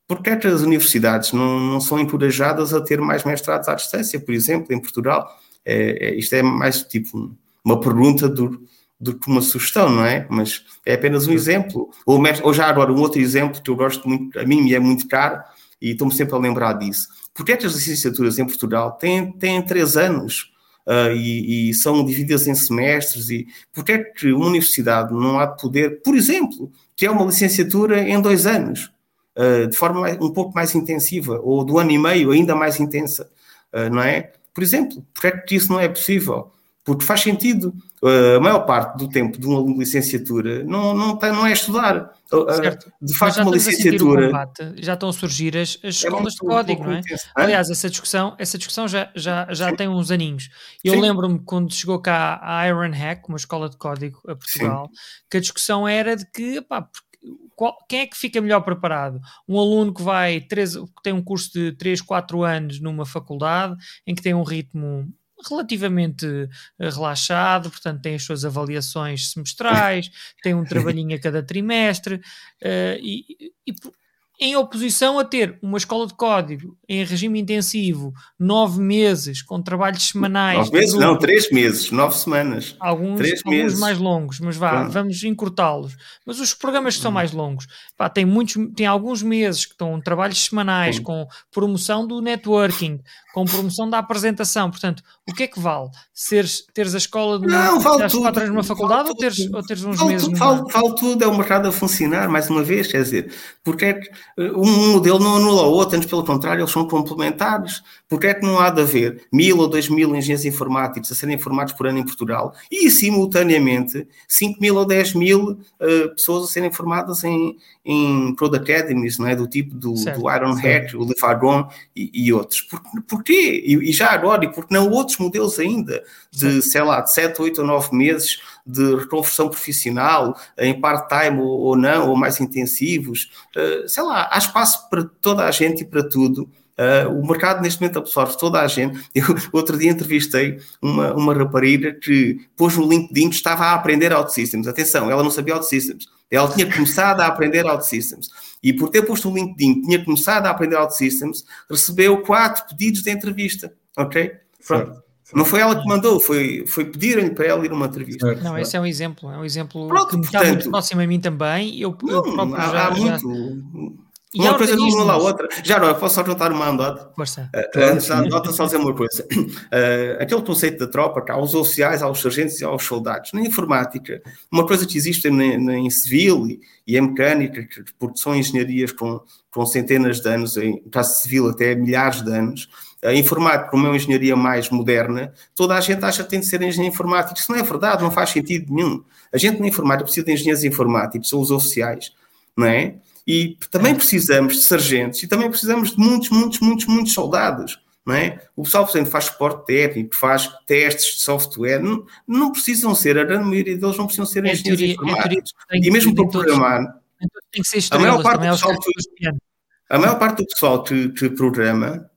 Porque é que as universidades não, não são encorajadas a ter mais mestrados à distância, por exemplo, em Portugal? É, é, isto é mais tipo uma pergunta do, do que uma sugestão, não é? Mas é apenas um exemplo. Ou, ou já agora um outro exemplo que eu gosto muito, a mim me é muito caro e estou-me sempre a lembrar disso. Porque estas licenciaturas em Portugal têm, têm três anos uh, e, e, são divididas em semestres e porque é que uma universidade não há de poder, por exemplo, que é uma licenciatura em dois anos, uh, de forma um pouco mais intensiva, ou do ano e meio ainda mais intensa, uh, não é? Por exemplo, porque é que isso não é possível? Porque faz sentido. Uh, a maior parte do tempo de uma licenciatura não, não, tem, não é estudar. Uh, certo. De facto, uma licenciatura. Combate, já estão a surgir as, as é escolas de código, não é? Intenso, Aliás, essa discussão, essa discussão já, já, já tem uns aninhos. Eu lembro-me quando chegou cá a Iron Hack, uma escola de código a Portugal, Sim. que a discussão era de que, pá, qual, quem é que fica melhor preparado? Um aluno que vai três, que tem um curso de 3, 4 anos numa faculdade, em que tem um ritmo relativamente eh, relaxado, portanto tem as suas avaliações semestrais, tem um trabalhinho a cada trimestre uh, e, e, em oposição a ter uma escola de código em regime intensivo, nove meses, com trabalhos semanais. Nove meses? Não, três meses, nove semanas. Alguns, três alguns meses. mais longos, mas vá, vamos encurtá-los. Mas os programas que são hum. mais longos, pá, tem, muitos, tem alguns meses que estão trabalhos semanais, com promoção do networking, com promoção da apresentação. Portanto, o que é que vale? Seres, teres a escola de uma, não, vale tudo, quatro anos numa faculdade vale ou, teres, ou teres uns vale meses? Tudo, vale, vale, tudo, é o mercado a funcionar, mais uma vez, quer dizer, porque é que eh, um modelo não anula o outro, antes pelo contrário, eles são complementares. Porque é que não há de haver mil ou dois mil engenheiros informáticos a serem formados por ano em Portugal e, simultaneamente, cinco mil ou dez mil uh, pessoas a serem formadas em, em Code Academies, não é? do tipo do, do Iron Hack, o Lefagon e, e outros. Por, porquê? E, e, já agora, e porque não outros modelos ainda, de, sei lá, de 7, 8 ou 9 meses de reconversão profissional, em part-time ou, ou, não, ou mais intensivos, uh, sei lá, há espaço para toda a gente e para tudo. Uh, o mercado neste momento absorve toda a gente. Eu outro dia entrevistei uma, uma rapariga que pôs no LinkedIn que estava a aprender OutSystems. Atenção, ela não sabia OutSystems. Ela tinha começado a aprender OutSystems. E por ter posto no LinkedIn tinha começado a aprender OutSystems, recebeu quatro pedidos de entrevista. Ok? Pronto. Certo. Não foi ela que mandou, foi, foi pedir-lhe para ela ir uma entrevista. Certo, não, esse é um exemplo, é um exemplo Pronto, que portanto, está muito próximo a mim também. Eu, não, eu próprio há, já, há muito. E uma coisa não anula a outra. Já não, eu posso só juntar uma andota. Força. Uh, nota só dizer uma coisa. Uh, aquele conceito da tropa, que há os oficiais, há os sargentos e há os soldados. Na informática, uma coisa que existe em civil e, e em mecânica, porque são engenharias com, com centenas de anos, em caso civil até milhares de anos, a informática como é uma engenharia mais moderna, toda a gente acha que tem de ser engenheiro informático. Isso não é verdade, não faz sentido nenhum. A gente na informática precisa de engenheiros informáticos, são os oficiais, não é? E também precisamos de sargentos e também precisamos de muitos, muitos, muitos, muitos soldados. Não é? O pessoal, por exemplo, faz suporte técnico, faz testes de software, não, não precisam ser, a grande maioria deles não precisam ser é engenheiros teoria, informáticos. É e mesmo para programar, estrelas, a maior parte do pessoal, que, a maior parte do pessoal que, que programa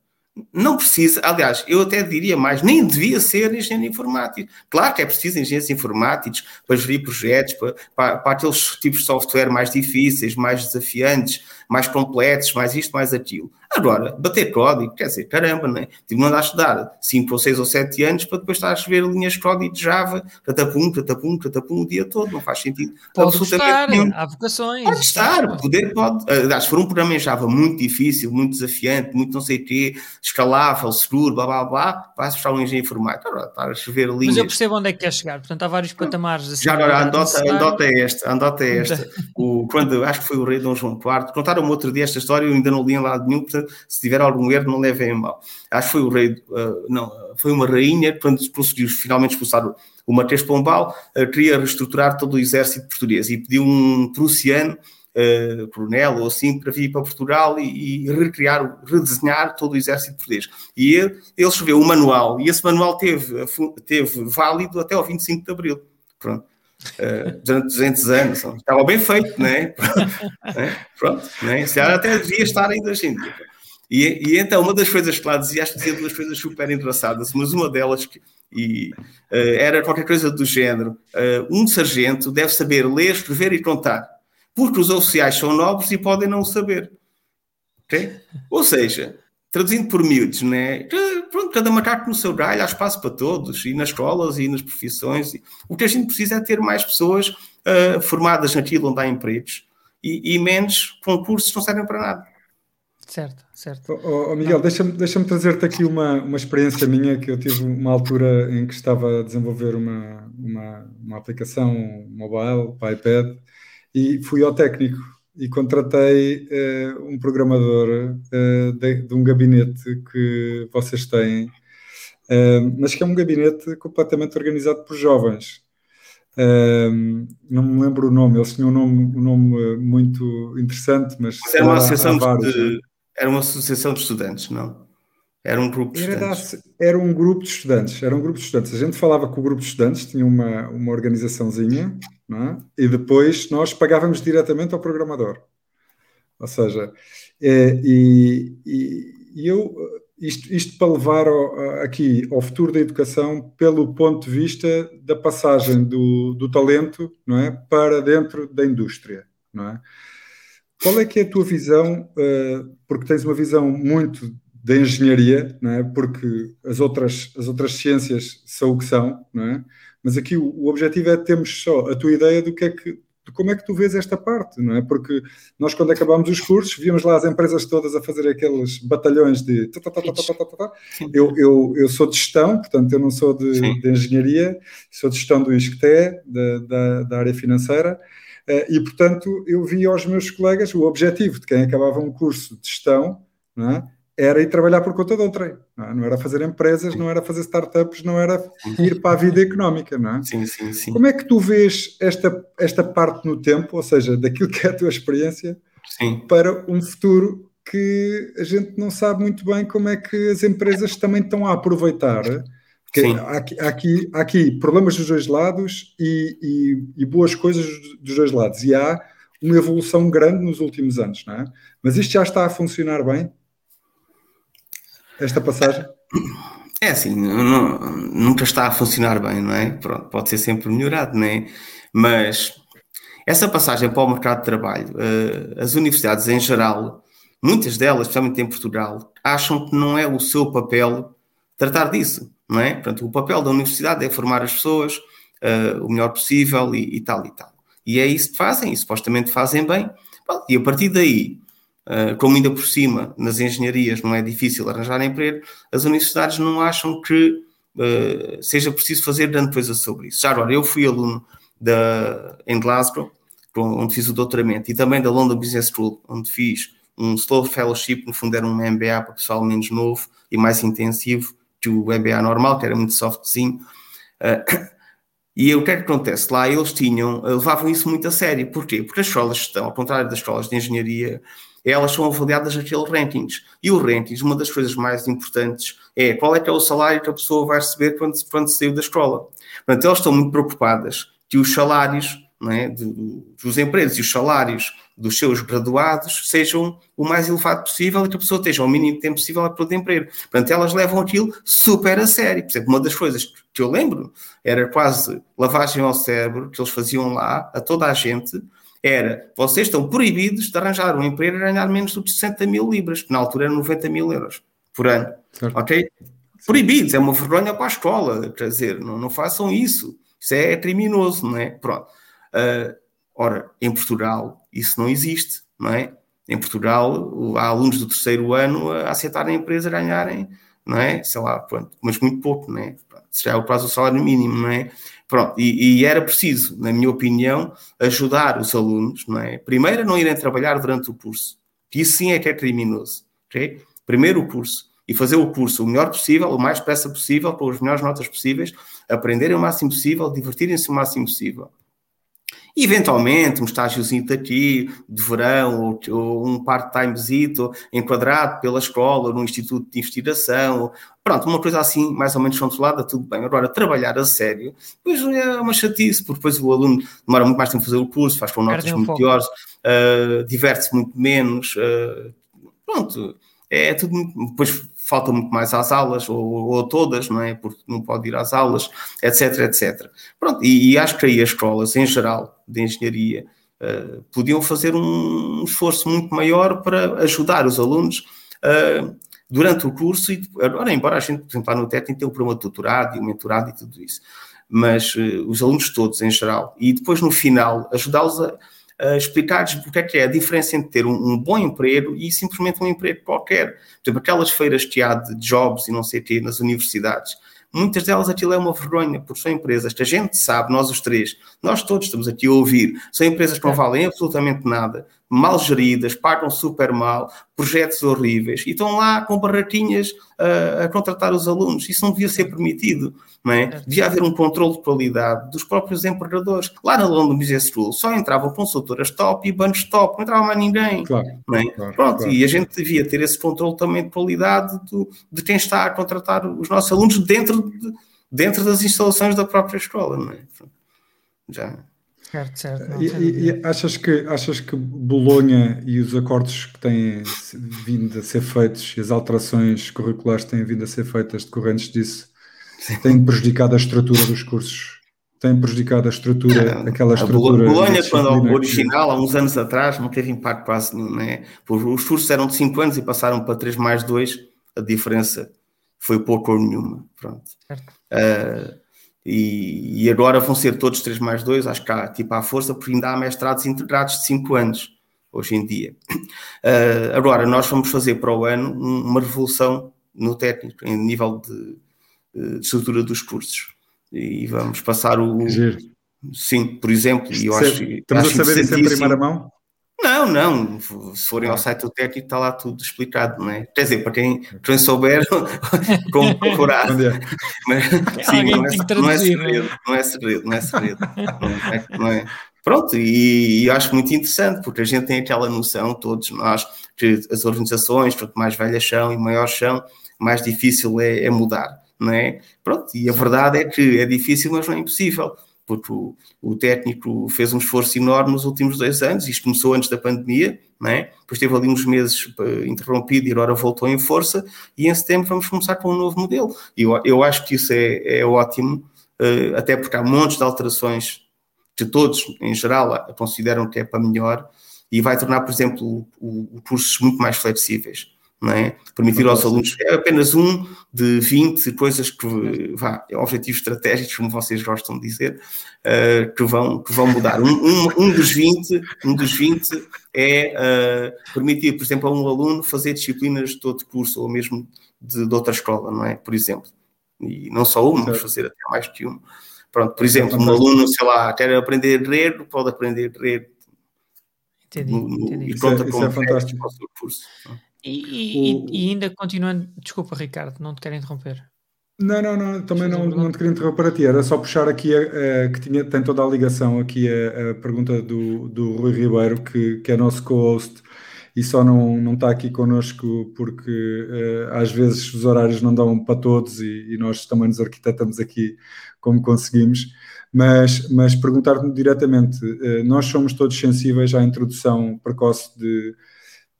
não precisa, aliás, eu até diria mais, nem devia ser engenheiro informático. Claro que é preciso engenheiros informáticos para gerir projetos, para, para, para, aqueles tipos de software mais difíceis, mais desafiantes, mais completos, mais isto, mais aquilo. Agora, bater código, quer dizer, caramba, não é? Tipo, não andar a estudar 5 ou 6 ou 7 anos para depois estar a escrever linhas de código de Java, catapum, catapum, catapum o dia todo, não faz sentido. Pode estar, há vocações. Pode estar, poder pode. Aliás, se for um programa em Java muito difícil, muito desafiante, muito não sei o quê, escalável, seguro, blá blá blá, vai puxar um engenheiro informático. Agora, estar a escrever linhas. Mas eu percebo onde é que quer chegar, portanto há vários patamares. Assim, Já agora, a andota, andota é esta, a andota é esta. o, quando, acho que foi o rei Dom João IV, contaram-me outro dia esta história, eu ainda não li em lado nenhum, portanto, se tiver algum erro, não levem a mal. Acho que foi o rei, uh, não, foi uma rainha, quando conseguiu finalmente expulsar o, o Marquês Pombal, uh, queria reestruturar todo o exército português e pediu um prussiano, uh, coronel ou assim, para vir para Portugal e, e, recriar, redesenhar todo o exército português. E ele, ele escreveu um manual, e esse manual teve, teve válido até ao 25 de Abril. Pronto. Uh, durante 200 anos. Estava bem feito, né? Pronto, né? Se até devia estar ainda dia. E, e, então, uma das coisas que lá dizia, acho que dizia duas coisas super engraçadas, mas uma delas que, e, uh, era qualquer coisa do género: uh, um sargento deve saber ler, escrever e contar, porque os oficiais são nobres e podem não o saber. Okay? Ou seja, traduzindo por miúdos, né? Pronto, cada macaco no seu galho, há espaço para todos, e nas escolas e nas profissões. O que a gente precisa é ter mais pessoas uh, formadas naquilo onde há empregos e, e menos concursos que não servem para nada. Certo, certo. Oh, oh Miguel, deixa-me deixa trazer-te aqui uma, uma experiência minha que eu tive uma altura em que estava a desenvolver uma, uma, uma aplicação mobile para iPad e fui ao técnico e contratei uh, um programador uh, de, de, um gabinete que vocês têm, uh, mas que é um gabinete completamente organizado por jovens. não me lembro o nome, eles tinham um nome, um nome muito interessante, mas, mas era uma associação de, era uma associação de estudantes, não? Era um grupo de era estudantes. Da, era um grupo de estudantes. Era um grupo de estudantes. A gente falava com o grupo de estudantes, tinha uma, uma organizaçãozinha, é? e depois nós pagávamos diretamente ao programador. Ou seja, é, e, e, eu, isto, isto para levar ao, aqui ao futuro da educação pelo ponto de vista da passagem do, do talento não é, para dentro da indústria. Não é? Qual é que é a tua visão? Uh, porque tens uma visão muito da engenharia, não é? Porque as outras, as outras ciências são o que são, não é? Mas aqui o, o objetivo é termos só a tua ideia do que é que de como é que tu vês esta parte, não é? Porque nós, quando acabámos os cursos, víamos lá as empresas todas a fazer aqueles batalhões de. Eu, eu, eu sou de gestão, portanto, eu não sou de, de engenharia, sou de gestão do ISCTE, da, da, da área financeira, eh, e, portanto, eu vi aos meus colegas o objetivo de quem acabava um curso de gestão é? Era ir trabalhar por conta de outrem. Não, é? não, era fazer empresas, não era fazer startups, não era ir para a vida económica. Não é? Sim, sim, sim. Como é que tu vês esta, esta parte no tempo, ou seja, daquilo que é a tua experiência, sim. para um futuro que a gente não sabe muito bem como é que as empresas também estão a aproveitar porque há aqui, há, aqui, há aqui problemas dos dois lados e, e, e, boas coisas dos dois lados. E há uma evolução grande nos últimos anos, não é? Mas isto já está a funcionar bem? Esta passagem? É assim, não, nunca está a funcionar bem, não é? Pronto, pode ser sempre melhorado, não é? Mas essa passagem para o mercado de trabalho, uh, as universidades em geral, muitas delas, especialmente em Portugal, acham que não é o seu papel tratar disso não é? Portanto, o papel da universidade é formar as pessoas uh, o melhor possível e, e, tal e tal. E é isso que fazem, e supostamente fazem bem. Bom, e a partir daí, uh, como ainda por cima nas engenharias não é difícil arranjar emprego, as universidades não acham que uh, seja preciso fazer grande coisa sobre isso. Já agora, eu fui aluno da, em Glasgow, onde fiz o doutoramento, e também da London Business School, onde fiz um slow fellowship, no fundo era um MBA para pessoal menos novo e mais intensivo que o MBA normal, que era muito softzinho. Uh, e o que é que acontece? Lá eles tinham, levavam isso muito a sério. Porquê? Porque as escolas estão, ao contrário das escolas de engenharia, elas são avaliadas aqueles rankings. E o rankings, uma das coisas mais importantes é qual é que é o salário que a pessoa vai receber quando, quando saiu da escola. Portanto, elas estão muito preocupadas que os salários é, dos empregos e os salários dos seus graduados sejam o mais elevado possível e que a pessoa esteja o mínimo tempo possível a de emprego. Portanto, elas levam aquilo super a sério. Por exemplo, uma das coisas que eu lembro era quase lavagem ao cérebro que eles faziam lá a toda a gente era vocês estão proibidos de arranjar um emprego a ganhar menos do que 60 mil libras, que na altura eram 90 mil euros por ano. Certo. Ok? Proibidos, é uma vergonha para a escola, quer dizer, não, não façam isso. Isso é criminoso, não é? Pronto. Uh, ora, em Portugal isso não existe, não é? Em Portugal há alunos do terceiro ano a aceitarem a empresa ganharem, não é? Sei lá, pronto, mas muito pouco, não é? Se já é o salário mínimo, não é? Pronto, e, e, era preciso, na minha opinião, ajudar os alunos, não é? Primeiro, a não irem trabalhar durante o curso, que isso sim é que é criminoso, ok? Primeiro o curso, e fazer o curso o melhor possível, o mais depressa possível, com as melhores notas possíveis, aprenderem o máximo possível, divertirem-se o máximo possível. E, eventualmente, um estágiozinho daqui, de verão, ou, ou um part-timezito enquadrado pela escola, num instituto de investigação, pronto, uma coisa assim, mais ou menos controlada, tudo bem. Agora, trabalhar a sério, depois é uma chatice, porque depois o aluno demora muito mais tempo a fazer o curso, faz com notas muito piores, uh, diverte-se muito menos, uh, pronto, é tudo muito, depois falta muito mais às aulas, ou, ou todas, não é? Porque não pode ir às aulas, etc, etc. Pronto, e, e acho que aí as escolas, em geral, de engenharia, uh, podiam fazer um esforço muito maior para ajudar os alunos uh, durante o curso. E, agora, embora a gente, por exemplo, lá no técnico tem o programa de doutorado e o mentorado e tudo isso, mas uh, os alunos todos, em geral, e depois no final, ajudá-los a uh, explicar-lhes porque é que é a diferença entre ter um, um, bom emprego e simplesmente um emprego qualquer. Por exemplo, aquelas feiras que há de jobs e não sei o quê nas universidades, muitas delas aquilo é uma vergonha, porque são empresas que a gente sabe, nós os três, nós todos estamos aqui a ouvir, são empresas que não valem absolutamente nada, mal geridas, pagam super mal, projetos horríveis, e estão lá com barraquinhas uh, a contratar os alunos. Isso não devia ser permitido, não é? Devia haver um controle de qualidade dos próprios empregadores. Lá na London Business School só entravam consultoras top e bancos top, não entrava mais ninguém. Claro, não é? Claro, Pronto, claro. e a gente devia ter esse controle também de qualidade do, de quem está a contratar os nossos alunos dentro, de, dentro das instalações da própria escola, não é? Já. Certo, certo. Não, e, e, achas, que, achas que Bolonha e os acordos que têm vindo a ser feitos, e as alterações curriculares que têm vindo a ser feitas decorrentes disso, têm prejudicado a estrutura dos cursos? Têm prejudicado a estrutura, não, aquela estrutura. A Bolonha, quando o original, há uns anos atrás, não teve impacto quase nenhum, né? Os cursos eram de 5 anos e passaram para 3 mais 2, a diferença foi pouco ou nenhuma. Pronto. Uh, e, e, agora vão ser todos 3 mais 2, acho que há tipo à força, porque ainda há mestrados integrados de 5 anos hoje em dia. Uh, agora, nós vamos fazer para o ano uma revolução no técnico, em nível de, de estrutura dos cursos. E vamos passar o. Sim, por exemplo, e eu acho. Estamos acho a saber isso em primeira mão? Não, não. Se forem ao site do técnico, está lá tudo explicado, não é? Quer dizer, para quem, quem souber, como procurar. Mas, sim, não é, não é, segredo, não é segredo, não é segredo. Não é, não é. Pronto, e, e, acho muito interessante, porque a gente tem aquela noção, todos nós, que as organizações, quanto mais velhas são e maiores são, mais difícil é, é mudar, não é? Pronto, e a verdade é que é difícil, mas não é impossível porque o, o, técnico fez um esforço enorme nos últimos dois anos, isto começou antes da pandemia, não é? depois teve ali uns meses eh, interrompido e agora voltou em força, e em setembro vamos começar com um novo modelo. E eu, eu acho que isso é, é ótimo, uh, até porque há montes de alterações que todos, em geral, consideram que é para melhor, e vai tornar, por exemplo, o, o cursos muito mais flexíveis não é? Permitir aos alunos, é apenas um de 20 coisas que, vá, objetivos estratégicos, como vocês gostam de dizer, uh, que, vão, que vão mudar. Um, um, um, dos 20, um dos 20 é uh, permitir, por exemplo, a um aluno fazer disciplinas de todo curso ou mesmo de, de outra escola, não é? Por exemplo. E não só uma, mas fazer até mais que uma. Pronto, por exemplo, um aluno, sei lá, quer aprender a ler, pode aprender a ler entendi, entendi. e pronta isso é, isso é fantástico. para o seu curso. E, e, e, ainda continuando, desculpa Ricardo, não te quero interromper. Não, não, não, também não, não te queria interromper a ti, era só puxar aqui, a, a, que tinha, tem toda a ligação aqui a, a pergunta do, do Rui Ribeiro, que, que é nosso co-host e só não, não está aqui connosco porque uh, às vezes os horários não dão para todos e, e, nós também nos arquitetamos aqui como conseguimos, mas, mas perguntar-me diretamente, uh, nós somos todos sensíveis à introdução precoce de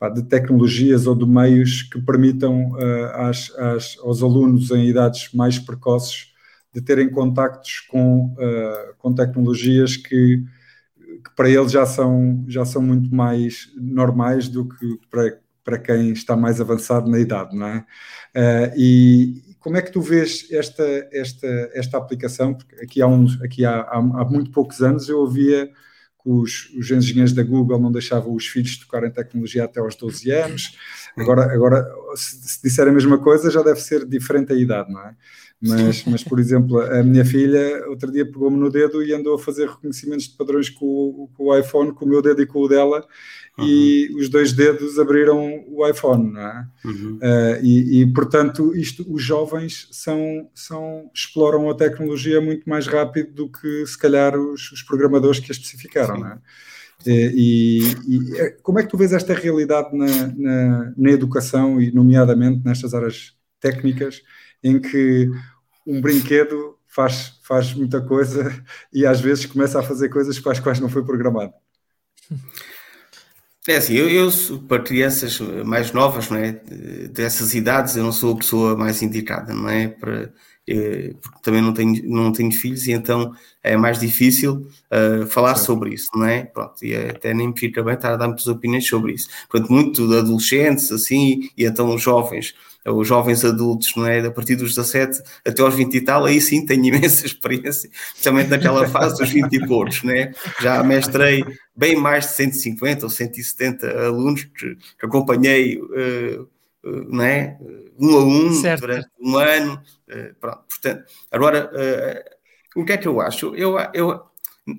de tecnologias ou de meios que permitam uh, às, às, aos alunos em idades mais precoces de terem contactos com, uh, com tecnologias que, que, para eles já são, já são muito mais normais do que para, para quem está mais avançado na idade, não é? Uh, e como é que tu vês esta, esta, esta aplicação? Porque aqui há, uns, aqui há, há, há muito poucos anos eu ouvia que os, os, engenheiros da Google não deixavam os filhos tocarem tecnologia até aos 12 anos. Agora, agora se, se disser a mesma coisa, já deve ser diferente a idade, não é? Mas, mas por exemplo, a minha filha outro dia pegou-me no dedo e andou a fazer reconhecimentos de padrões com, com o iPhone, com o meu dedo e com o dela, uhum. e os dois dedos abriram o iPhone, não é? Uhum. Uh, e, e, portanto, isto, os jovens são, são, exploram a tecnologia muito mais rápido do que se calhar os, os programadores que a especificaram, é? E, e, eh, como é que tu vês esta realidade na, na, na educação e, nomeadamente, nestas áreas técnicas, em que um brinquedo faz, faz muita coisa e às vezes começa a fazer coisas para as quais não foi programado. É assim, eu, eu para crianças mais novas, não é? Dessas idades, eu não sou a pessoa mais indicada, não é? Para, eh, porque também não tenho, não tenho filhos e então é mais difícil uh, falar Sim. sobre isso, não é? Pronto, e até nem me fica bem estar a dar muitas opiniões sobre isso. Portanto, muito de adolescentes, assim, e então os jovens os jovens adultos, não é? A partir dos 17 até aos 20 e tal, aí sim tenho imensa experiência, especialmente naquela fase dos 20 e poucos, né? Já mestrei bem mais de 150 ou 170 alunos que, que acompanhei, uh, uh, não é? Um a um certo. durante um ano. Uh, pronto, portanto, agora, o que é que eu acho? Eu, eu,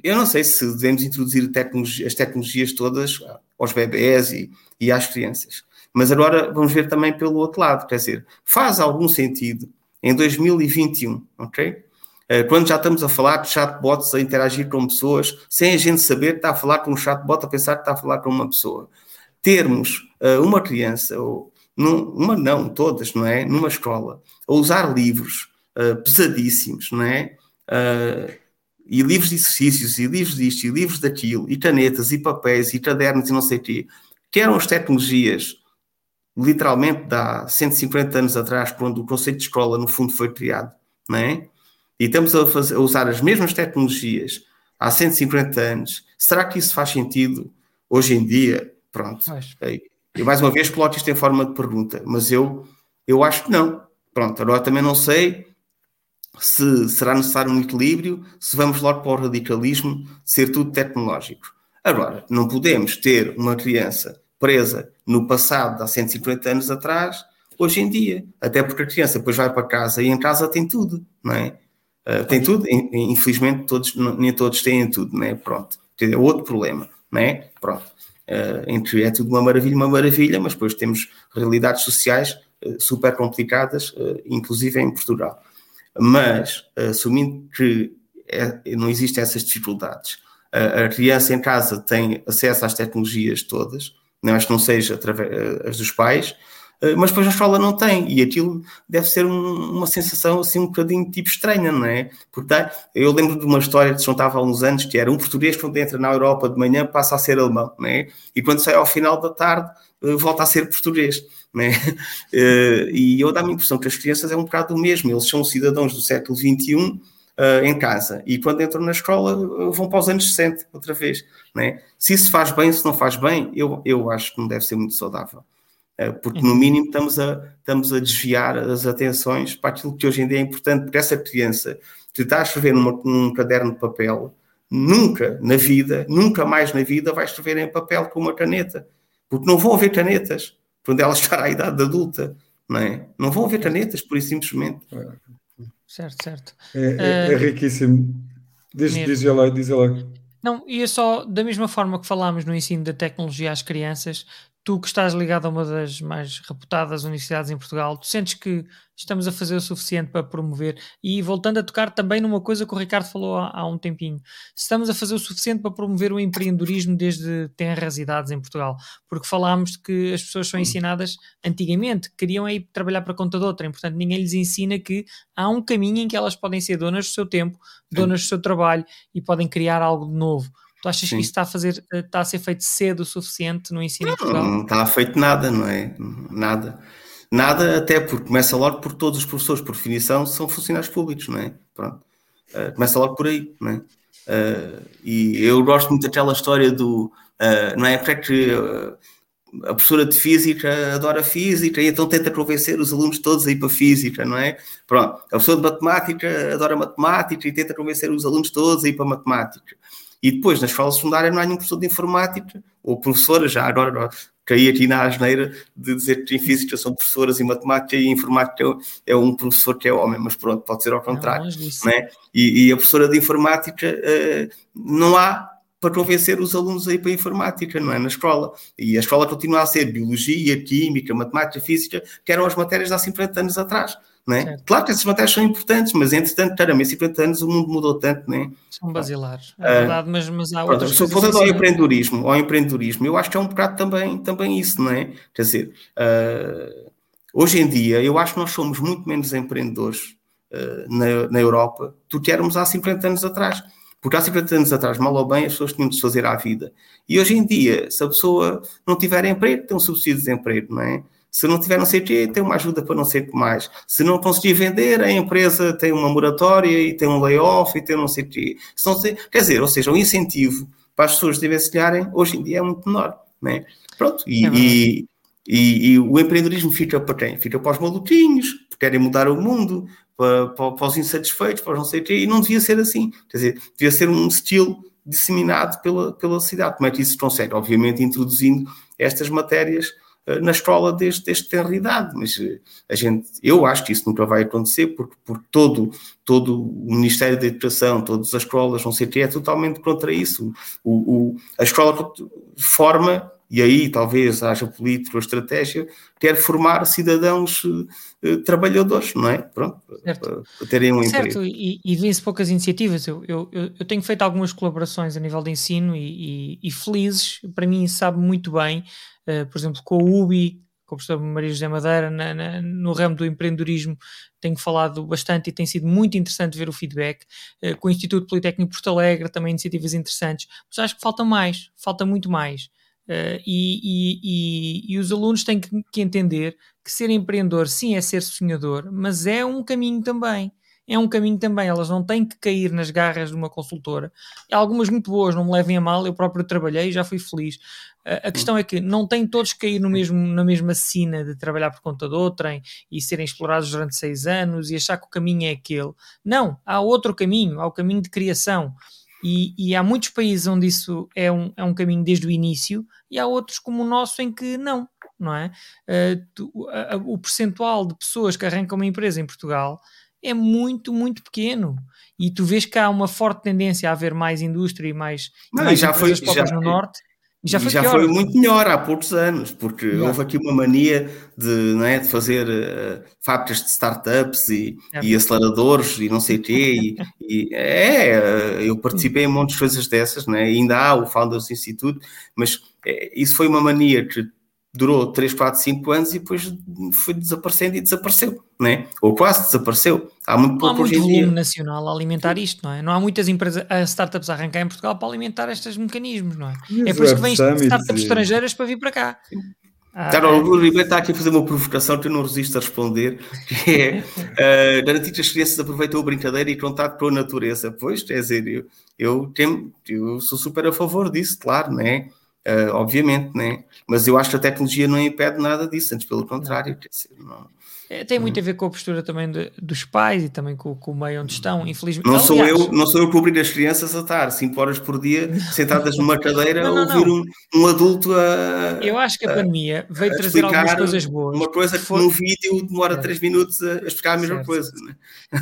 eu não sei se devemos introduzir tecnologia, as tecnologias todas aos bebés e, e às crianças. Mas agora vamos ver também pelo outro lado, quer dizer, faz algum sentido em 2021, ok? Eh, quando já estamos a falar de chatbots a interagir com pessoas, sem a gente saber que está a falar com um chatbot, a pensar que está a falar com uma pessoa. Termos uh, uma criança, ou num, uma não, todas, não é? Numa escola, a usar livros uh, pesadíssimos, não é? Uh, e livros de exercícios, e livros disto, e livros daquilo, e canetas, e papéis, e cadernos, e não sei o quê, que eram as tecnologias literalmente de há 150 anos atrás, quando o conceito de escola, no fundo, foi criado, não é? E estamos a, fazer, a usar as mesmas tecnologias há 150 anos. Será que isso faz sentido hoje em dia? Pronto. E mais uma vez coloco isto em forma de pergunta, mas eu, eu acho que não. Pronto, agora também não sei se será necessário um equilíbrio, se vamos logo para o radicalismo, ser tudo tecnológico. Agora, não podemos ter uma criança presa no passado, há 150 anos atrás, hoje em dia. Até porque a criança depois vai para casa e em casa tem tudo, não é? Uh, tem tudo, infelizmente todos, nem todos têm tudo, não é? Pronto, é outro problema, não é? Pronto. Uh, é tudo uma maravilha, uma maravilha, mas depois temos realidades sociais uh, super complicadas, uh, inclusive em Portugal. Mas, assumindo que é, não existem essas dificuldades, a criança em casa tem acesso às tecnologias todas, não acho que não seja através eh, as dos pais, eh, mas depois a escola não tem, e aquilo deve ser um, uma sensação assim um bocadinho tipo estranha, não é? Porque eu lembro de uma história que se contava há uns anos que era um português quando entra na Europa de manhã passa a ser alemão, não é? E quando sai ao final da tarde eh, volta a ser português, não é? E eu dá-me a impressão que as crianças é um bocado o mesmo, eles são cidadãos do século XXI, uh, em casa e quando entram na escola uh, vão para os anos 60 outra vez. Né? Se isso faz bem, se não faz bem, eu, eu acho que não deve ser muito saudável. Uh, porque no mínimo estamos a, estamos a desviar as atenções para aquilo que hoje em dia é importante, porque essa criança que está a escrever numa, num caderno de papel, nunca na vida, nunca mais na vida vai escrever em papel com uma caneta, porque não vão haver canetas quando ela estar à idade adulta, não é? Não vão haver canetas, por isso simplesmente. Certo, certo. É, é, é ah, riquíssimo. Diz, diz lá, diz lá. Não, e é só da mesma forma que falámos no ensino da tecnologia às crianças, tu que estás ligado a uma das mais reputadas universidades em Portugal, tu sentes que estamos a fazer o suficiente para promover? E voltando a tocar também numa coisa que o Ricardo falou há, há um tempinho, estamos a fazer o suficiente para promover o empreendedorismo desde tenras idades em Portugal? Porque falámos de que as pessoas são ensinadas antigamente, queriam ir trabalhar para conta de outra, e portanto ninguém lhes ensina que há um caminho em que elas podem ser donas do seu tempo, donas do seu trabalho e podem criar algo de novo. Tu achas Sim. que isso está a, fazer, eh, está a ser feito cedo o suficiente no ensino não, em Portugal? Não está feito nada, não é? Nada. Nada, até porque começa logo por todos os professores, por definição, são funcionários públicos, não é? Pronto. Uh, começa logo por aí, não é? Uh, e eu gosto muito daquela história do. Uh, não é? Porque é que a professora de física adora física e então tenta convencer os alunos todos a ir para física, não é? Pronto. A professora de matemática adora matemática e tenta convencer os alunos todos a ir para matemática. E depois, na escola secundária, não há nenhum professor de informática, ou professora, já agora caí aqui na asneira de dizer que em física são professoras e matemática e informática é um professor que é homem, mas pronto, pode ser ao contrário. Não, né? e, e, a professora de informática uh, não há para convencer os alunos a ir para a informática, não é? Na escola. E a escola continua a ser biologia, química, matemática, física, que eram as matérias de há 50 anos atrás. Não é? Claro que essas matérias são importantes, mas entretanto, caramba, em 50 anos o mundo mudou tanto, não é? São basilares, é verdade, mas, mas há pronto, outras coisas... Voltando ao empreendedorismo, ao empreendedorismo, eu acho que é um bocado também, também isso, não é? Quer dizer, uh, hoje em dia, eu acho que nós somos muito menos empreendedores uh, na, na Europa do que éramos há 50 anos atrás. Porque há 50 anos atrás, mal ou bem, as pessoas tinham de se fazer à vida. E hoje em dia, se a pessoa não tiver emprego, tem um subsídio de desemprego, não é? Se não tiver não sei o quê, tem uma ajuda para não sei o que mais. Se não conseguir vender, a empresa tem uma moratória e tem um layoff e tem não sei o quê. Se não sei, quer dizer, ou seja, o um incentivo para as pessoas diversificarem hoje em dia é muito menor. Né? Pronto, e, é e, e, e, o empreendedorismo fica para quem? Fica para os maluquinhos, que querem mudar o mundo, para, para, para os insatisfeitos, para os não sei o quê, e não devia ser assim. Quer dizer, devia ser um estilo disseminado pela, pela cidade. Como é que isso se consegue? Obviamente introduzindo estas matérias na escola desde, desde ter idade, mas eh, a gente, eu acho que isso nunca vai acontecer porque, porque todo, todo o Ministério da Educação, todas as escolas, não sei o que, é totalmente contra isso. O, o, a escola forma, e aí talvez haja política ou estratégia, quer formar cidadãos uh, trabalhadores, não é? Pronto, para, para, terem um certo, emprego. E, e vê-se poucas iniciativas. Eu, eu, eu, tenho feito algumas colaborações a nível de ensino e, e, e felizes, para mim sabe muito bem por exemplo, com o UBI, com o professor Maria José Madeira, na, na, no ramo do empreendedorismo, tenho falado bastante e tem sido muito interessante ver o feedback. Uh, com o Instituto Politécnico Porto Alegre, também iniciativas interessantes, mas acho que falta mais, falta muito mais. Uh, e, e, e, e, os alunos têm que, que, entender que ser empreendedor, sim, é ser sonhador, mas é um caminho também é um caminho também. Elas não têm que cair nas garras de uma consultora. Há algumas muito boas, não me levem a mal, eu próprio trabalhei e já fui feliz. A questão é que não têm todos que cair no mesmo, na mesma sina de trabalhar por conta de outrem e serem explorados durante seis anos e achar que o caminho é aquele. Não, há outro caminho, há o caminho de criação. E, e, há muitos países onde isso é um, é um caminho desde o início, e há outros como o nosso em que não, não é? Uh, tu, o percentual de pessoas que arrancam uma empresa em Portugal é muito, muito pequeno. E tu vês que há uma forte tendência a haver mais indústria e mais, Não, mais já foi, já, no Norte. E já, foi, já foi, muito melhor há poucos anos, porque já. houve aqui uma mania de, é, de fazer uh, fábricas de startups e, é. e, aceleradores e não sei o quê. E, e, é, eh, eu participei em muitas coisas dessas, é? ainda há o Founders Institute, mas é, isso foi uma mania que durou 3, 4, 5 anos e depois foi desaparecendo e desapareceu, né? ou quase desapareceu. Há muito pouco Não há muito volume nacional a alimentar isto, não é? Não há muitas empresas, startups a arrancar em Portugal para alimentar estes mecanismos, não é? é por isso que vêm startups estrangeiras para vir para cá. Ah, claro, o Ribeiro está aqui a fazer uma provocação que eu não resisto a responder, que é uh, garantir que as crianças aproveitem a brincadeira e contato com a natureza. Pois, quer dizer, eu, eu, tenho, eu sou super a favor disso, claro, não é? Uh, obviamente, né? Mas eu acho que a tecnologia não impede nada disso, antes pelo contrário. Dizer, não, É, tem muito a ver com a postura também de, dos pais e também com, com, o meio onde estão, infelizmente. Não sou, eu, não sou eu que obrigo as crianças a estar 5 horas por dia sentadas numa cadeira não, não, a ouvir um, um, adulto a. Eu acho que a, a pandemia veio a trazer algumas coisas boas. Uma coisa que, que no vídeo demora 3 minutos a, a explicar a mesma certo. coisa. Né?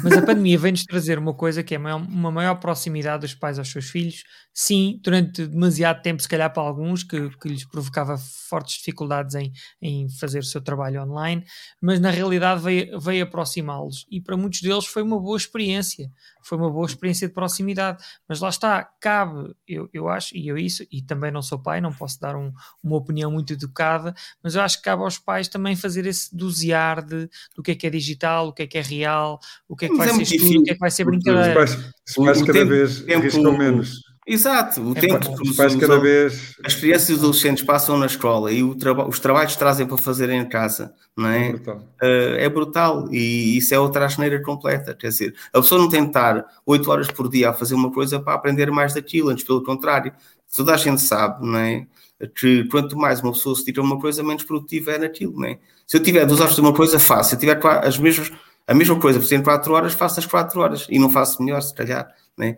Mas a pandemia vem-nos trazer uma coisa que é uma maior proximidade dos pais aos seus filhos. Sim, durante demasiado tempo, se calhar para alguns, que, que lhes provocava fortes dificuldades em, em fazer o seu trabalho online, mas na realidade veio, veio aproximá-los e para muitos deles foi uma boa experiência, foi uma boa experiência de proximidade. Mas lá está, cabe, eu, eu acho, e eu isso, e também não sou pai, não posso dar um, uma opinião muito educada, mas eu acho que cabe aos pais também fazer esse dosear de, do que é que é digital, o que é que é real, o que é que mas vai é ser estudo, o que é que vai ser brincadeira. Os pais, os pais cada tempo, vez tempo, menos Exato, o é tempo que os, pais cada vez... as crianças e os adolescentes passam na escola e traba os trabalhos trazem para fazer em casa, não é? É brutal. Uh, é brutal e isso é outra asneira completa. Quer dizer, a pessoa não tem de estar 8 horas por dia a fazer uma coisa para aprender mais daquilo, antes pelo contrário. Toda a gente sabe, não é? Que quanto mais uma pessoa se tira uma coisa, menos produtiva é naquilo, não é? Se eu tiver duas horas de uma coisa, faço. Se eu tiver as mesmas, a mesma coisa por ser 4 horas, faço as 4 horas e não faço melhor, se calhar. Né?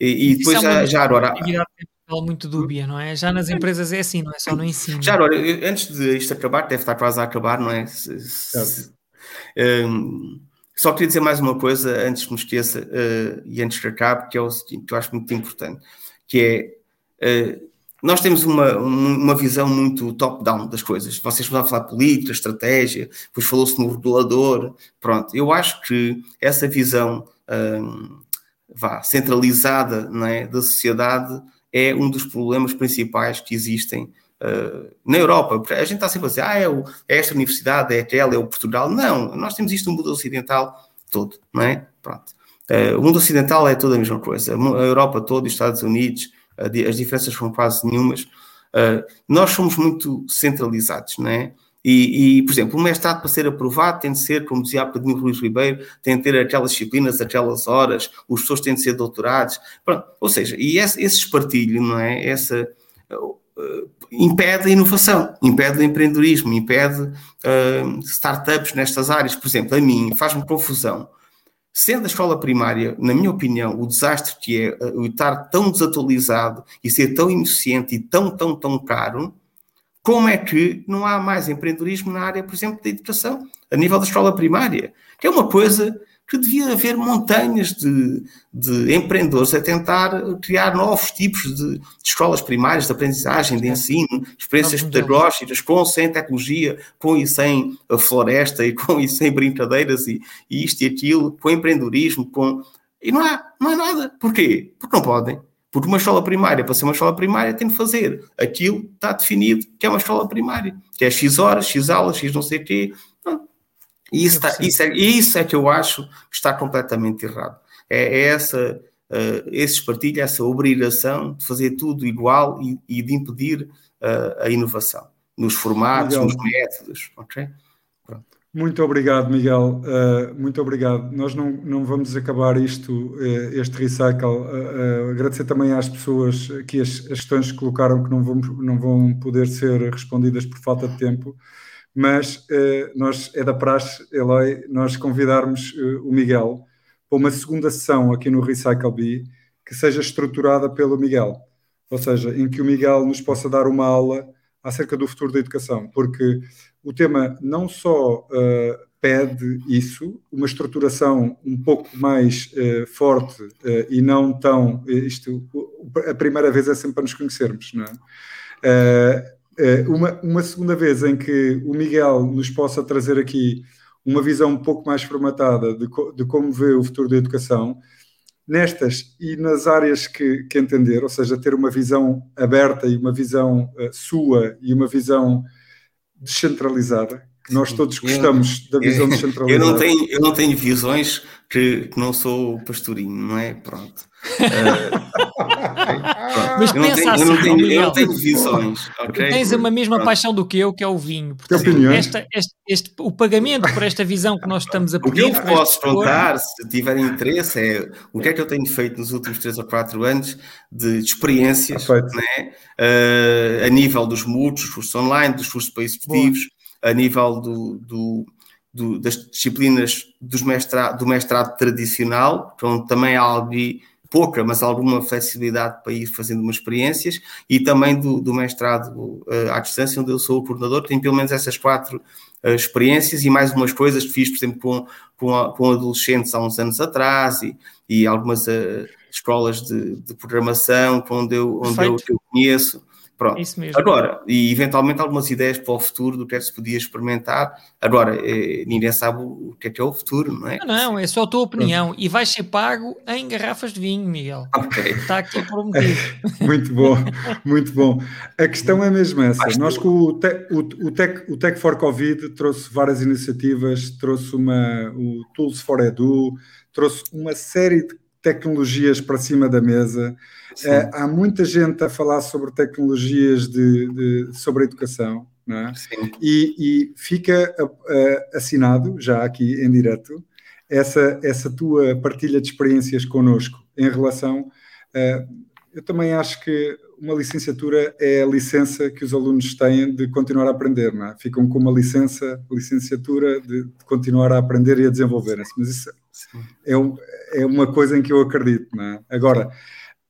E, e depois é já, já agora. muito dúbia, não é? Já nas empresas é assim, não é só no ensino. Já agora, antes de isto acabar, deve estar quase a acabar, não é? Se, se, um, só queria dizer mais uma coisa antes que me esqueça uh, e antes que acabe, que é o seguinte, que eu acho muito importante, que é uh, nós temos uma, uma visão muito top-down das coisas. Vocês vão falar política, estratégia, depois falou-se no regulador. Pronto, eu acho que essa visão um, vá, centralizada é, da sociedade é um dos problemas principais que existem uh, na Europa. A gente está sempre a dizer, ah, é, o, é esta universidade, é aquela, é o Portugal. Não, nós temos isto no mundo ocidental todo, não é? Pronto. Uh, o mundo ocidental é toda a mesma coisa. A Europa toda, os Estados Unidos, uh, as diferenças são quase nenhumas. nós somos muito centralizados, não é? E, e, por exemplo, o mestrado para ser aprovado tem de ser, como dizia a Pedro Luís Ribeiro, tem de ter aquelas disciplinas, aquelas horas, os professores têm de ser doutorados. Pronto. Ou seja, e esse, esse espartilho, não é? Essa, uh, impede a inovação, impede o empreendedorismo, impede uh, startups nestas áreas. Por exemplo, a mim faz-me confusão. Sendo a escola primária, na minha opinião, o desastre que é uh, estar tão desatualizado e ser tão ineficiente e tão, tão, tão caro, como é que não há mais empreendedorismo na área, por exemplo, da educação, a nível da escola primária? Que é uma coisa que devia haver montanhas de, de empreendedores a tentar criar novos tipos de, de, escolas primárias, de aprendizagem, de ensino, experiências pedagógicas, com sem tecnologia, com e sem a floresta, e com e sem brincadeiras, e, e isto e aquilo, com empreendedorismo, com... E não há, não há nada. Porquê? Porque não podem. Porque uma escola primária, para ser uma escola primária, tem de fazer aquilo está definido que é uma escola primária, que é X horas, X aulas, X não sei o quê. E isso, está, isso, é, isso é que eu acho que está completamente errado. É, é essa, uh, esse espartilho, essa obrigação de fazer tudo igual e, e de impedir uh, a inovação nos formatos, Legal. nos métodos. ok? Muito obrigado, Miguel. Uh, muito obrigado. Nós não, não vamos acabar isto, uh, este recycle. Uh, agradecer também às pessoas que as, as, questões que colocaram que não vão, não vão poder ser respondidas por falta de tempo, mas nós é da praxe, Eloy, nós convidarmos o Miguel para uma segunda sessão aqui no Recycle B que seja estruturada pelo Miguel. Ou seja, em que o Miguel nos possa dar uma aula acerca do futuro da educação, porque o tema não só uh, pede isso, uma estruturação um pouco mais uh, forte uh, e não tão. Isto, a primeira vez é sempre para nos conhecermos, não é? uma, uma segunda vez em que o Miguel nos possa trazer aqui uma visão um pouco mais formatada de, de como vê o futuro da educação, nestas e nas áreas que, que, entender, ou seja, ter uma visão aberta e uma visão uh, sua e uma visão descentralizada, que nós todos gostamos eu, da visão descentralizada. Eu não tenho, eu não tenho visões que, que não sou pastorinho, não é? Pronto. Uh, Mas eu pensa assim, eu não tenho, eu não tenho visões. Okay? tens uma mesma Pronto. paixão do que eu, que é o vinho. Portanto, esta, este, este, o pagamento por esta visão que nós estamos a pedir. O que eu posso contar, se tiverem interesse, é o que é que eu tenho feito nos últimos 3 ou 4 anos de, experiências né? Uh, a nível dos mútuos, dos cursos online, dos cursos participativos, a nível do, do do, das disciplinas dos mestrado, do mestrado tradicional, onde também há algo pouca, mas alguma flexibilidade para ir fazendo umas experiências, e também do, do mestrado uh, à distância, onde eu sou o coordenador, tenho pelo menos essas quatro uh, experiências e mais umas coisas que fiz, por exemplo, com, com, com adolescentes há uns anos atrás e, e algumas uh, escolas de, de, programação onde eu, onde eu, eu conheço. Pronto. Isso mesmo. Agora, e eventualmente algumas ideias para o futuro do que é que se podia experimentar. Agora, eh, ninguém sabe o que é que é o futuro, não é? Não, não é só a tua opinião. Pronto. E vai ser pago em garrafas de vinho, Miguel. Ok. Está aqui prometido. muito bom, muito bom. A questão é mesmo essa. Nós com o, te, o, o, Tech, o Tech for Covid trouxe várias iniciativas, trouxe uma, o Tools for Edu, trouxe uma série de tecnologias para cima da mesa. Uh, há muita gente a falar sobre tecnologias de, de sobre educação, não é? E, e, fica assinado, já aqui em direto, essa, essa tua partilha de experiências connosco em relação. Uh, eu também acho que uma licenciatura é a licença que os alunos têm de continuar a aprender, não é? Ficam com uma licença, licenciatura de, de continuar a aprender e a desenvolverem-se. Mas isso é, é, uma coisa em que eu acredito, não é? Agora,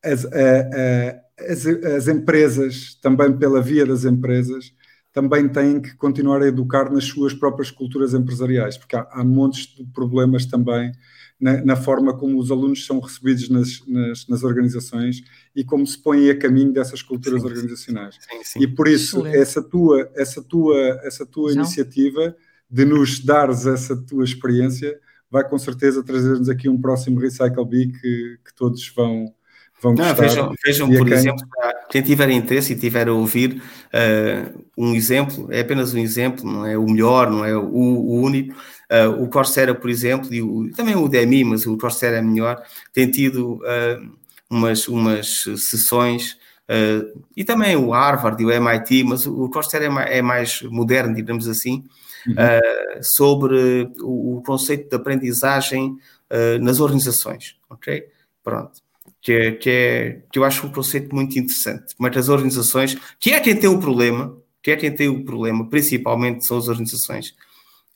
as, a, a, as, as empresas, também pela via das empresas, também têm que continuar a educar nas suas próprias culturas empresariais, porque há, há montes de problemas também na, na, forma como os alunos são recebidos nas, nas, nas, organizações e como se põem a caminho dessas culturas sim, organizacionais. Sim, sim. E por isso, essa tua, essa tua, essa tua iniciativa de nos dares essa tua experiência vai com certeza trazer-nos aqui um próximo Recycle Bee que, que todos vão, vão Não, Vejam, vejam por quem... exemplo, quem tiver interesse e tiver a ouvir uh, um exemplo, é apenas um exemplo, não é o melhor, não é o, o único. Uh, o Coursera, por exemplo, e o, também o DMI, mas o Coursera é melhor, tem tido uh, umas, umas sessões Uh, e também o Harvard e o MIT, mas o Coursera é mais, é mais moderno, digamos assim, uhum. uh, sobre o, o, conceito de aprendizagem uh, nas organizações, ok? Pronto. Que é, que, é, que eu acho um conceito muito interessante. Mas as organizações, que é quem tem o problema, que é quem tem o problema, principalmente são as organizações.